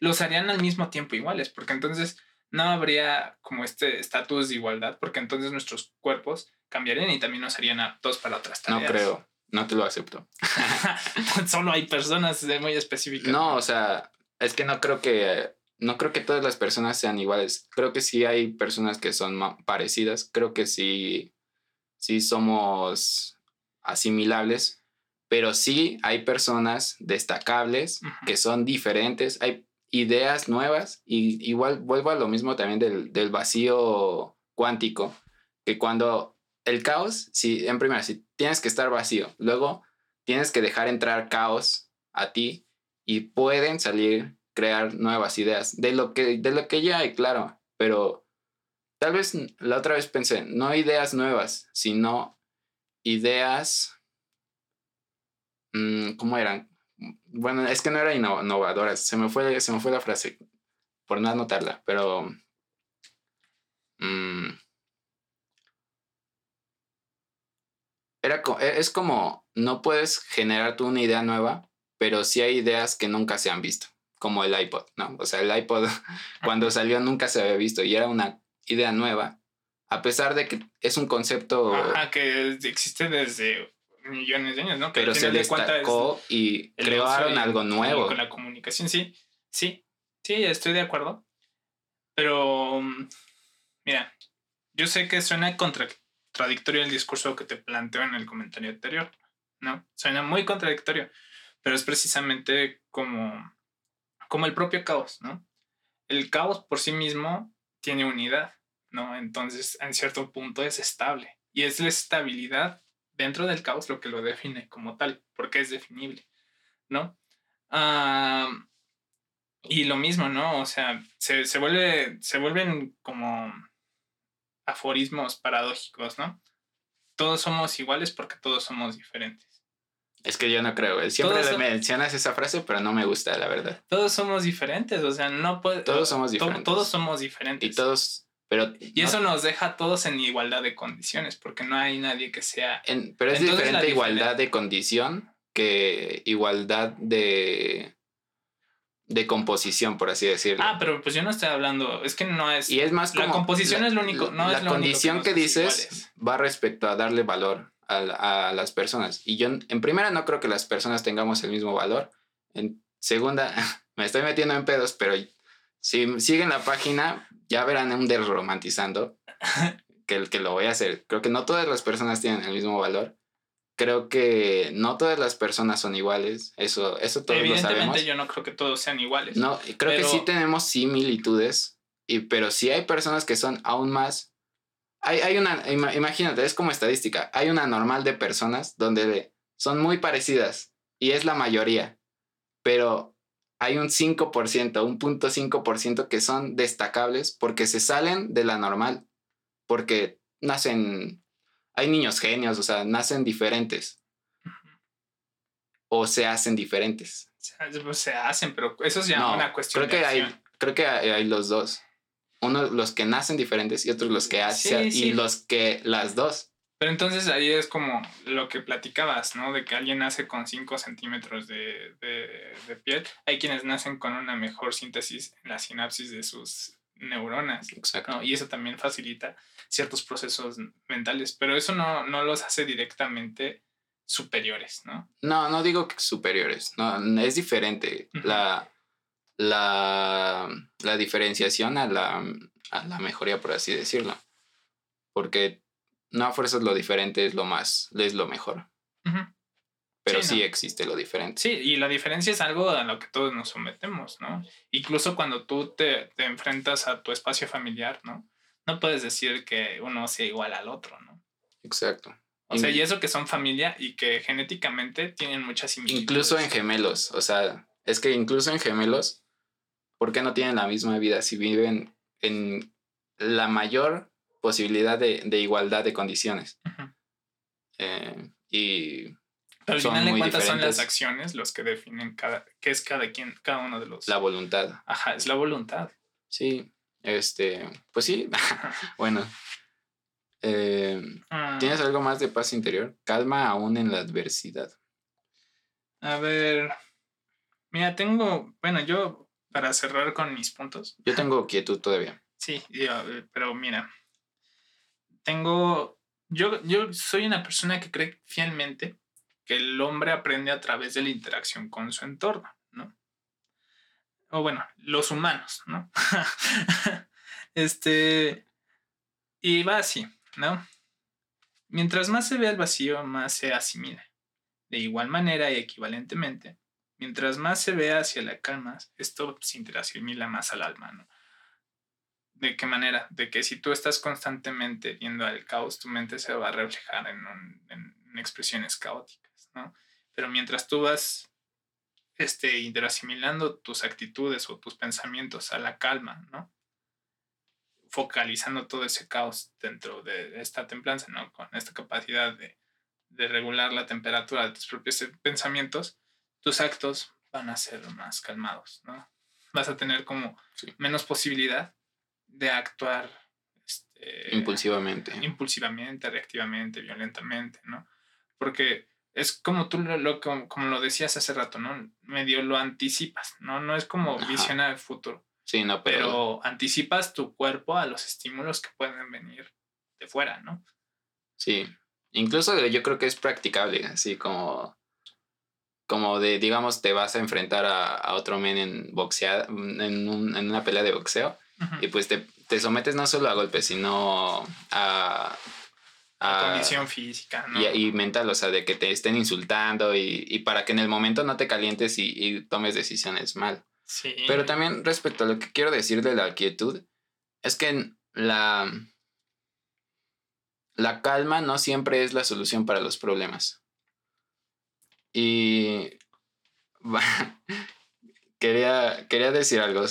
los harían al mismo tiempo iguales, porque entonces no habría como este estatus de igualdad, porque entonces nuestros cuerpos cambiarían y también nos harían aptos para otras No tareas. creo, no te lo acepto. *laughs* Solo hay personas muy específicas. No, o sea, es que no creo que no creo que todas las personas sean iguales. Creo que sí hay personas que son parecidas. Creo que sí, sí somos asimilables, pero sí hay personas destacables Ujú. que son diferentes. Hay ideas nuevas y igual vuelvo a lo mismo también del, del vacío cuántico, que cuando el caos, si en primera, si tienes que estar vacío, luego tienes que dejar entrar caos a ti y pueden salir crear nuevas ideas. De lo que de lo que ya hay claro pero tal vez la otra vez pensé no ideas nuevas sino ideas mm, cómo eran bueno es que no eran inno- innovadoras se me fue se me fue la frase por no anotarla pero mm, era e- es como no puedes generar tú una idea nueva, pero sí hay ideas que nunca se han visto, como el iPod, ¿no? O sea, el iPod *laughs* cuando salió nunca se había visto y era una idea nueva, a pesar de que es un concepto, Ajá, que existe desde millones de años, ¿no? Que pero se de destacó y crearon y- algo nuevo. Con la comunicación, sí. Sí, sí, estoy de acuerdo. Pero, mm, mira, yo sé que suena contradictorio el discurso que te planteo en el comentario anterior, ¿no? Suena muy contradictorio, pero es precisamente como, como el propio caos, ¿no? El caos por sí mismo tiene unidad, ¿no? Entonces, en cierto punto es estable. Y es la estabilidad dentro del caos lo que lo define como tal, porque es definible, ¿no? Ah, y lo mismo, ¿no? O sea, se, se, vuelve, se vuelven como aforismos paradójicos, ¿no? Todos somos iguales porque todos somos diferentes. Es que yo no creo, siempre Todos le mencionas esa frase, pero no me gusta, la verdad. Todos somos diferentes, o sea, no puede, Todos somos to- diferentes. todos somos diferentes. Y todos, pero... Y eso nos deja a todos en igualdad de condiciones, porque no hay nadie que sea... En- pero es Entonces, diferente diferen- igualdad de condición que igualdad de, de composición, por así decirlo. Ah, pero pues yo no estoy hablando, es que no es... y es más la como... composición es lo único- no la es lo único que condición que, dices iguales. va respecto a darle valor a, la- a las personas. Y yo, en primera, no creo que las personas tengamos el mismo valor. En segunda, *laughs* me estoy metiendo en pedos, pero si siguen la página, ya verán un desromantizando *laughs* que, que lo voy a hacer. Creo que no todas las personas tienen el mismo valor. Creo que no todas las personas son iguales. Eso, eso todos lo sabemos. Evidentemente yo no creo que todos sean iguales. No, creo que Pero- sí tenemos similitudes, y, pero sí hay personas que son aún más. Hay, hay una, ima- imagínate, es como estadística. Hay una normal de personas donde son muy parecidas y es la mayoría, pero hay un 5%, un punto 5% que son destacables porque se salen de la normal, porque nacen, hay niños genios, o sea, nacen diferentes o se hacen diferentes. O sea, pues, se hacen, pero eso es ya No, una cuestión creo que de hay, creo que hay, hay los dos. Uno los que nacen diferentes y otros los que hacen Sí, sí. y los que las dos. Pero entonces ahí es como lo que platicabas, ¿no? De que alguien nace con 5 centímetros de, de- de piel. Hay quienes nacen con una mejor síntesis en la sinapsis de sus neuronas. Exacto. ¿no? Y eso también facilita ciertos procesos mentales, pero eso no, no los hace directamente superiores, ¿no? No, no digo que superiores. No, es diferente. La, la, la diferenciación a la, a la mejoría, por así decirlo. Porque no a fuerzas lo diferente es lo más, es lo mejor. Pero Sí, sí, no. existe lo diferente. Sí, y la diferencia es algo a lo que todos nos sometemos, ¿no? Incluso cuando tú te, te enfrentas a tu espacio familiar, ¿no? No puedes decir que uno sea igual al otro, ¿no? Exacto. O sea, y eso que son familia y que genéticamente tienen muchas similitudes. Incluso en gemelos, o sea, es que incluso en gemelos, ¿por qué no tienen la misma vida si viven en la mayor posibilidad de, de igualdad de condiciones? Eh, y Pero al son final de cuentas son las acciones los que definen cada, qué es cada quien, cada uno de los. la voluntad. Ajá, es la voluntad. Sí, este, pues sí, *laughs* bueno. Eh, Ah, ¿Tienes algo más de paz interior? Calma aún en la adversidad. A ver. Mira, tengo. Bueno, yo, para cerrar con mis puntos. Yo tengo quietud todavía. Sí, yo, eh, pero mira. Tengo. Yo, yo soy una persona que cree fielmente que el hombre aprende a través de la interacción con su entorno, ¿no? O bueno, los humanos, ¿no? *laughs* este. Y va así, ¿no? Mientras más se ve el vacío, más se asimila. De igual manera y equivalentemente, mientras más se ve hacia la calma, esto se interasimila más al alma, ¿no? ¿De qué manera? De que si tú estás constantemente viendo al caos, tu mente se va a reflejar en- en expresiones caóticas, ¿no? Pero mientras tú vas este, interasimilando tus actitudes o tus pensamientos a la calma, ¿no? Focalizando todo ese caos dentro de esta templanza, ¿no? Con esta capacidad de, de regular la temperatura de tus propios pensamientos, tus actos van a ser más calmados, ¿no? Vas a tener como Sí. menos posibilidad de actuar este, Impulsivamente. impulsivamente, reactivamente, violentamente, ¿no? porque es como tú lo, como, lo decías hace rato, ¿no? Medio lo anticipas, ¿no? No es como visionar el futuro. Sí, no, pero... pero anticipas tu cuerpo a los estímulos que pueden venir de fuera, ¿no? Sí, incluso yo creo que es practicable, así como como de, digamos, te vas a enfrentar a, otro men en boxea, en, una pelea de boxeo, y pues te, sometes no solo a golpes, sino a... a condición física, ¿no? Y, mental, o sea, de que te estén insultando y, para que en el momento no te calientes y, tomes decisiones mal. Sí. Pero también respecto a lo que quiero decir de la quietud, es que la, la calma no siempre es la solución para los problemas. Y *laughs* quería, quería decir algo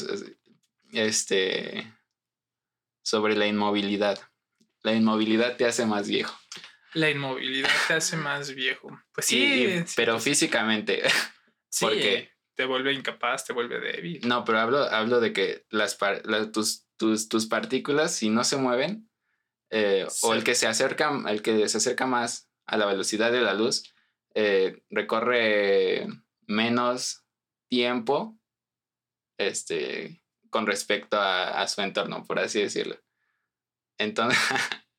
este, sobre la inmovilidad. La inmovilidad te hace más viejo. La inmovilidad te hace más viejo. Pues sí. pero físicamente. *laughs* Sí, porque te vuelve incapaz, te vuelve débil. No, pero hablo, hablo de que las, tus, tus, tus, partículas, si no se mueven, eh, o el que se acerca, el que se acerca más a la velocidad de la luz, eh, recorre menos tiempo este, con respecto a, su entorno, por así decirlo. Entonces,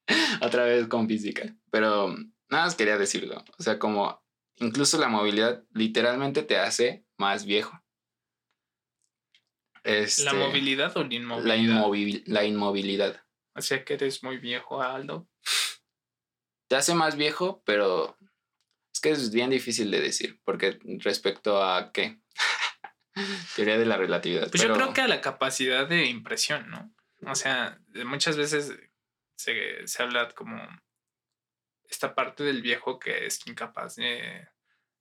*laughs* otra vez con física, pero nada más quería decirlo. O sea, como incluso la movilidad literalmente te hace más viejo. ¿La este, movilidad o la inmovilidad? La, inmovilidad. O sea que eres muy viejo, Aldo. Te hace más viejo, pero que es bien difícil de decir, porque respecto a qué? *laughs* Teoría de la relatividad. Pues yo creo que a la capacidad de impresión, ¿no? O sea, muchas veces se, se habla como esta parte del viejo que es incapaz de,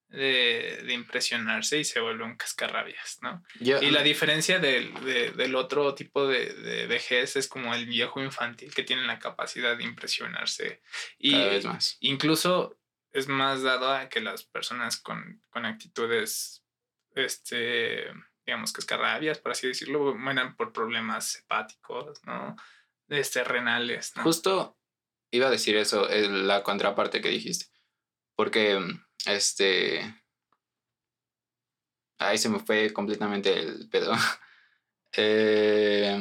de, impresionarse y se vuelve un cascarrabias, ¿no? y la diferencia del, del otro tipo de, de, vejez es como el viejo infantil que tiene la capacidad de impresionarse. Y Cada vez más. Incluso es más dado a que las personas con, actitudes, este, digamos que escarrabias, por así decirlo, mueran por problemas hepáticos, ¿no? Renales. Justo iba a decir eso, la contraparte que dijiste. Porque, este... Ahí se me fue completamente el pedo. *laughs* eh,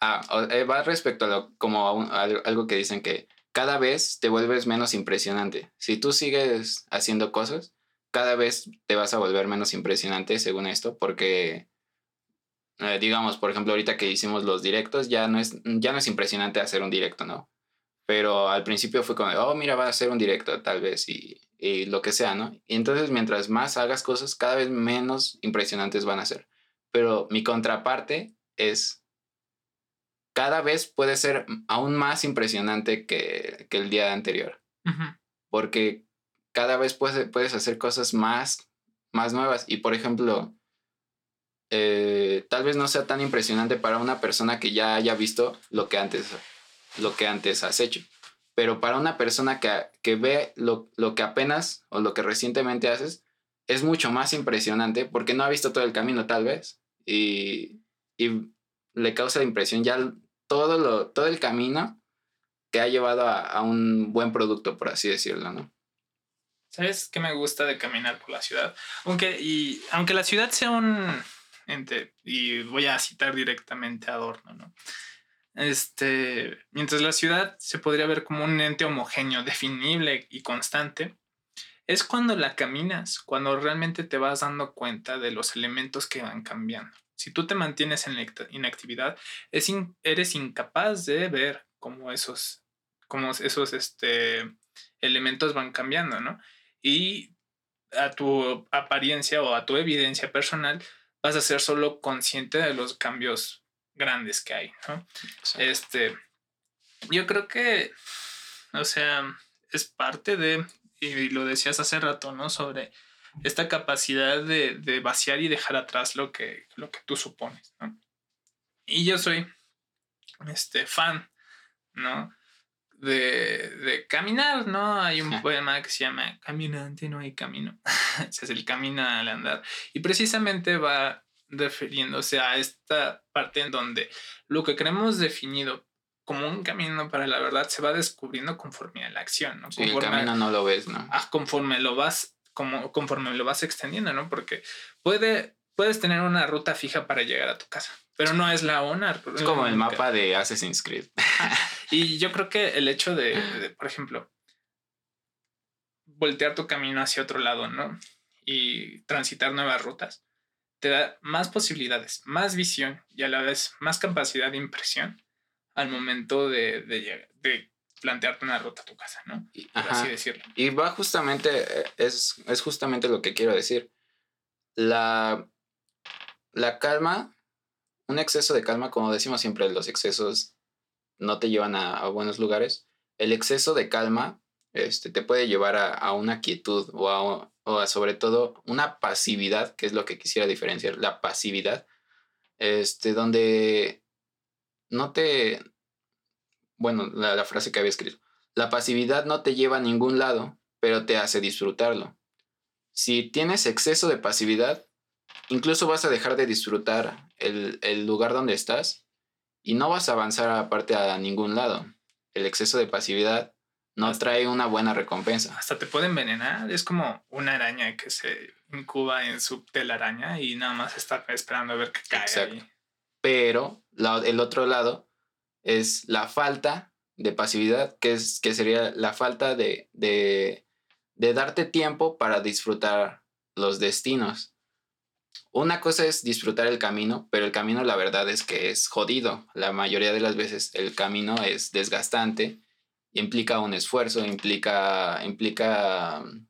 ah, eh, va respecto a lo, como algo que dicen que cada vez te vuelves menos impresionante. Si tú sigues haciendo cosas, cada vez te vas a volver menos impresionante según esto, porque, eh, digamos, por ejemplo, ahorita que hicimos los directos, ya no, es, ya no es impresionante hacer un directo, ¿no? Pero al principio fue como, oh, mira, va a hacer un directo tal vez y, y lo que sea, ¿no? Y entonces mientras más hagas cosas, cada vez menos impresionantes van a ser. Pero mi contraparte es cada vez puede ser aún más impresionante que, el día anterior. Porque cada vez puedes, puedes hacer cosas más, más nuevas. Y por ejemplo, eh, tal vez no sea tan impresionante para una persona que ya haya visto lo que antes, lo que antes has hecho. Pero para una persona que, que ve lo, lo, que apenas o lo que recientemente haces, es mucho más impresionante porque no ha visto todo el camino tal vez. Y, y le causa la impresión ya todo, lo, todo el camino que ha llevado a, un buen producto, por así decirlo, ¿no? ¿Sabes qué me gusta de caminar por la ciudad? Aunque, y, aunque la ciudad sea un ente, y voy a citar directamente a Adorno, ¿no? Este, mientras la ciudad se podría ver como un ente homogéneo, definible y constante, es cuando la caminas, cuando realmente te vas dando cuenta de los elementos que van cambiando. Si tú te mantienes en la inactividad, es eres incapaz de ver cómo esos, cómo esos este, elementos van cambiando, ¿no? Y a tu apariencia o a tu evidencia personal vas a ser solo consciente de los cambios grandes que hay, ¿no? Este, yo creo que, o sea, es parte de, y lo decías hace rato, ¿no? Sobre esta capacidad de, vaciar y dejar atrás lo que, lo que tú supones, ¿no? Y yo soy este fan, ¿no? De, caminar, ¿no? Hay un poema que se llama Caminante no hay camino. *laughs* Es el camino al andar. Y precisamente va refiriéndose a esta parte en donde lo que creemos definido como un camino para la verdad se va descubriendo conforme a la acción, ¿no? Sí, el Conforme a- camino no lo ves, ¿no? ah, conforme lo vas, como, conforme lo vas extendiendo, ¿no? Porque puede, puedes tener una ruta fija para llegar a tu casa, pero no es la una. Es como el mapa de Assassin's Creed. *laughs* Y yo creo que el hecho de, de, por ejemplo, voltear tu camino hacia otro lado, ¿no? Y transitar nuevas rutas, te da más posibilidades, más visión y a la vez más capacidad de impresión al momento de, de, plantearte una ruta a tu casa, ¿no? Y- Por ajá. así decirlo. Y va justamente, eh, es, es justamente lo que quiero decir. La, la calma, un exceso de calma, como decimos siempre, los excesos no te llevan a, buenos lugares. El exceso de calma este, te puede llevar a, a una quietud o a, o a sobre todo una pasividad, que es lo que quisiera diferenciar, la pasividad, este, donde no te, bueno, la, la frase que había escrito, la pasividad no te lleva a ningún lado, pero te hace disfrutarlo. Si tienes exceso de pasividad, incluso vas a dejar de disfrutar el, el lugar donde estás y no vas a avanzar aparte a ningún lado. El exceso de pasividad no Hasta- trae una buena recompensa. Hasta te puede envenenar. Es como una araña que se incuba en su telaraña y nada más está esperando a ver qué cae. Exacto. ahí. Pero la- el otro lado es la falta de pasividad, que, es, que sería la falta de, de, de darte tiempo para disfrutar los destinos. Una cosa es disfrutar el camino, pero el camino la verdad es que es jodido. La mayoría de las veces el camino es desgastante, implica un esfuerzo, implica, implica mm,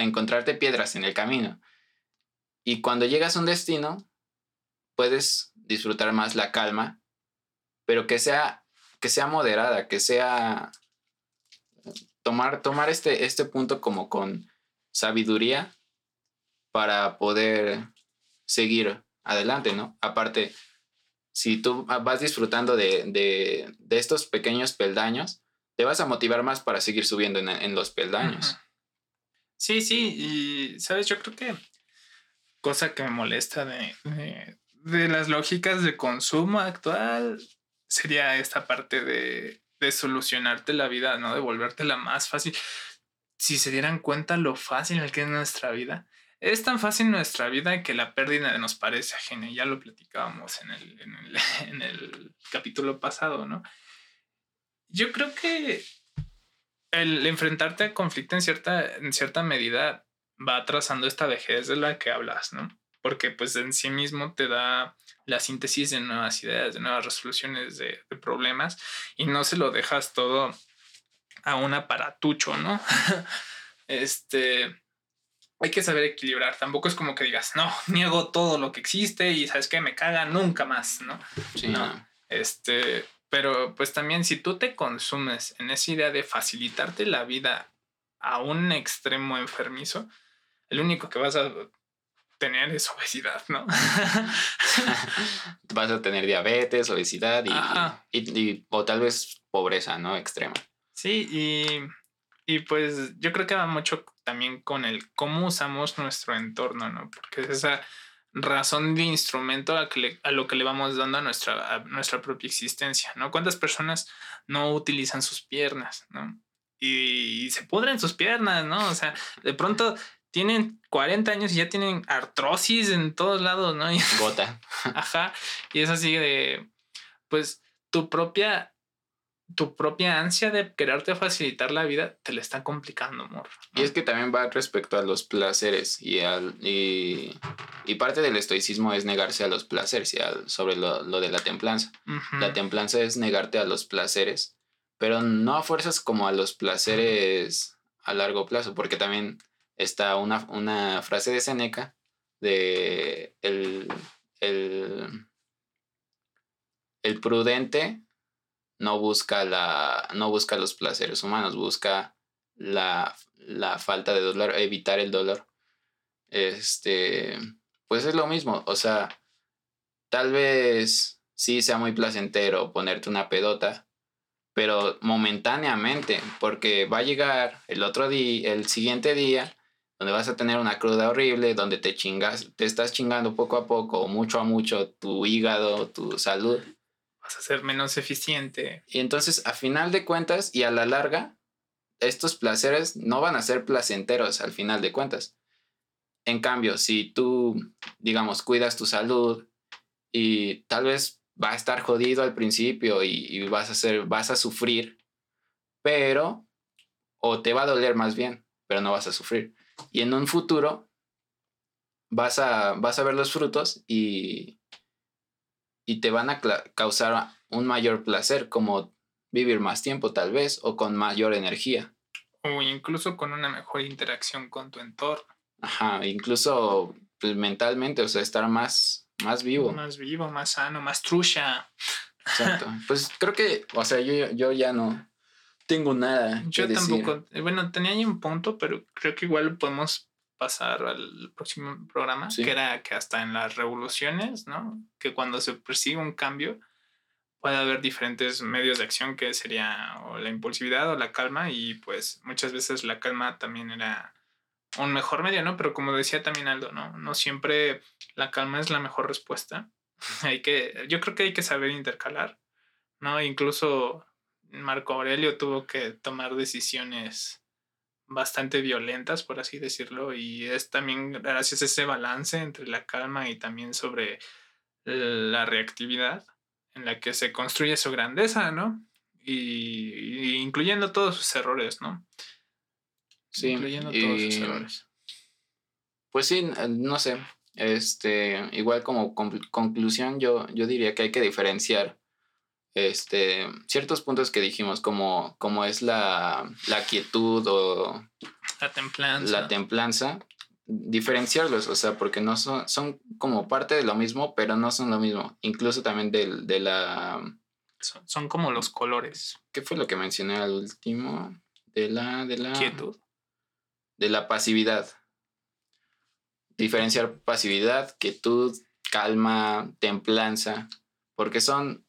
encontrarte piedras en el camino. Y cuando llegas a un destino, puedes disfrutar más la calma, pero que sea, que sea moderada, que sea tomar, tomar este, este punto como con sabiduría para poder seguir adelante, ¿no? Aparte, si tú vas disfrutando de, de, estos pequeños peldaños, te vas a motivar más para seguir subiendo en, en los peldaños. Sí, sí, y sabes, yo creo que cosa que me molesta de, de, las lógicas de consumo actual sería esta parte de, de solucionarte la vida, ¿no? De volvértela más fácil. Si se dieran cuenta lo fácil que es nuestra vida, es tan fácil nuestra vida que la pérdida nos parece ajena. Ya lo platicábamos en el, *laughs* en el, capítulo pasado, ¿no? Yo creo que el enfrentarte al conflicto en cierta, en cierta medida va trazando esta vejez de la que hablas, ¿no? Porque pues en sí mismo te da la síntesis de nuevas ideas, de nuevas resoluciones de, de problemas y no se lo dejas todo a un aparatucho, ¿no? *laughs* este, hay que saber equilibrar. Tampoco es como que digas, no, *laughs* niego todo lo que existe y sabes que me caga nunca más, ¿no? Sí, No. Este, pero pues también si tú te consumes en esa idea de facilitarte la vida a un extremo enfermizo, el único que vas a tener es obesidad, ¿no? *laughs* vas a tener diabetes, obesidad y, Ajá. y- y- o tal vez pobreza, ¿no? Extrema. sí, y, y pues yo creo que va mucho también con el cómo usamos nuestro entorno, ¿no? Porque es esa razón de instrumento a, que le- a lo que le vamos dando a nuestra, a nuestra propia existencia, ¿no? ¿Cuántas personas no utilizan sus piernas, ¿no? Y, se pudren sus piernas, ¿no? O sea, de pronto tienen 40 años y ya tienen artrosis en todos lados, ¿no? Y- *laughs* Gota. Ajá. Y es así de, pues, tu propia, tu propia ansia de quererte facilitar la vida te la está complicando, amor. Y es que también va respecto a los placeres y, al, y, y parte del estoicismo es negarse a los placeres y al- sobre lo, lo de la templanza. La templanza es negarte a los placeres, pero no a fuerzas como a los placeres a largo plazo, porque también está una, una frase de Seneca de el, el, el prudente no busca, la, no busca los placeres humanos, busca la, la falta de dolor, evitar el dolor. Este, pues es lo mismo, o sea, tal vez sí sea muy placentero ponerte una pedota, pero momentáneamente, porque va a llegar el otro día, el siguiente día, donde vas a tener una cruda horrible, donde te chingas, te estás chingando poco a poco, mucho a mucho, tu hígado, tu salud. Vas a ser menos eficiente. Y entonces, a final de cuentas y a la larga, estos placeres no van a ser placenteros al final de cuentas. En cambio, si tú, digamos, cuidas tu salud y tal vez va a estar jodido al principio y, vas a ser, vas a sufrir, pero, o te va a doler más bien, pero no vas a sufrir. Y en un futuro vas a, vas a ver los frutos y, y te van a causar un mayor placer, como vivir más tiempo tal vez, o con mayor energía. O incluso con una mejor interacción con tu entorno. Ajá, incluso pues, mentalmente, o sea, estar más, más vivo. Más vivo, más sano, más trucha. Exacto. *laughs* Pues creo que, o sea, yo, yo ya no tengo nada. Yo tampoco. Bueno, tenía ahí un punto, pero creo que igual podemos pasar al próximo programa, que era que hasta en las revoluciones, ¿no? Que cuando se persigue un cambio, puede haber diferentes medios de acción que sería o la impulsividad o la calma y pues muchas veces la calma también era un mejor medio, ¿no? Pero como decía también Aldo, ¿no? No siempre la calma es la mejor respuesta. *laughs* hay que, yo creo que hay que saber intercalar, ¿no? Incluso Marco Aurelio tuvo que tomar decisiones bastante violentas, por así decirlo, y es también gracias a ese balance entre la calma y también sobre la reactividad en la que se construye su grandeza, ¿no? Y, incluyendo todos sus errores, ¿no? Sí. Incluyendo todos sus errores. Pues sí, no sé. Este, igual como conclusión, yo, yo diría que hay que diferenciar este, ciertos puntos que dijimos, como, como es la, la quietud o la templanza. la templanza, diferenciarlos, o sea, porque no son, son como parte de lo mismo, pero no son lo mismo. Incluso también de, de la... Son, como los colores. ¿Qué fue lo que mencioné al último? De la... De la quietud. De la pasividad. Diferenciar pasividad, quietud, calma, templanza, porque son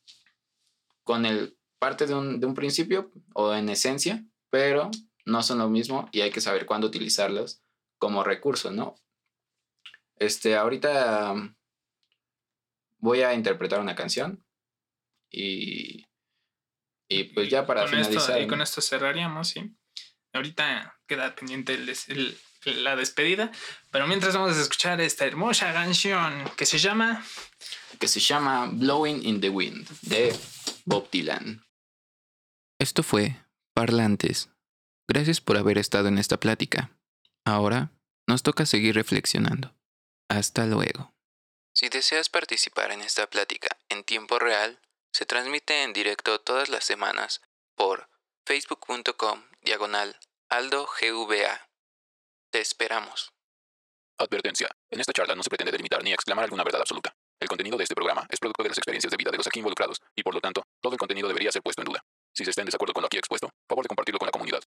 con el parte de un, de un principio o en esencia, pero no son lo mismo y hay que saber cuándo utilizarlos como recurso, ¿no? Este, ahorita voy a interpretar una canción y, y pues ya para finalizar. y con esto cerraríamos, sí. Ahorita queda pendiente la despedida, pero mientras vamos a escuchar esta hermosa canción que se llama... Que se llama Blowing in the Wind de Bob Dylan. Esto fue Parlantes. Gracias por haber estado en esta plática. Ahora nos toca seguir reflexionando. Hasta luego. Si deseas participar en esta plática en tiempo real, se transmite en directo todas las semanas por facebook.com diagonal aldogva. Te esperamos. Advertencia. En esta charla no se pretende delimitar ni exclamar alguna verdad absoluta. El contenido de este programa es producto de las experiencias de vida de los aquí involucrados y por lo tanto, todo el contenido debería ser puesto en duda. Si se está en desacuerdo con lo aquí expuesto, favor de compartirlo con la comunidad.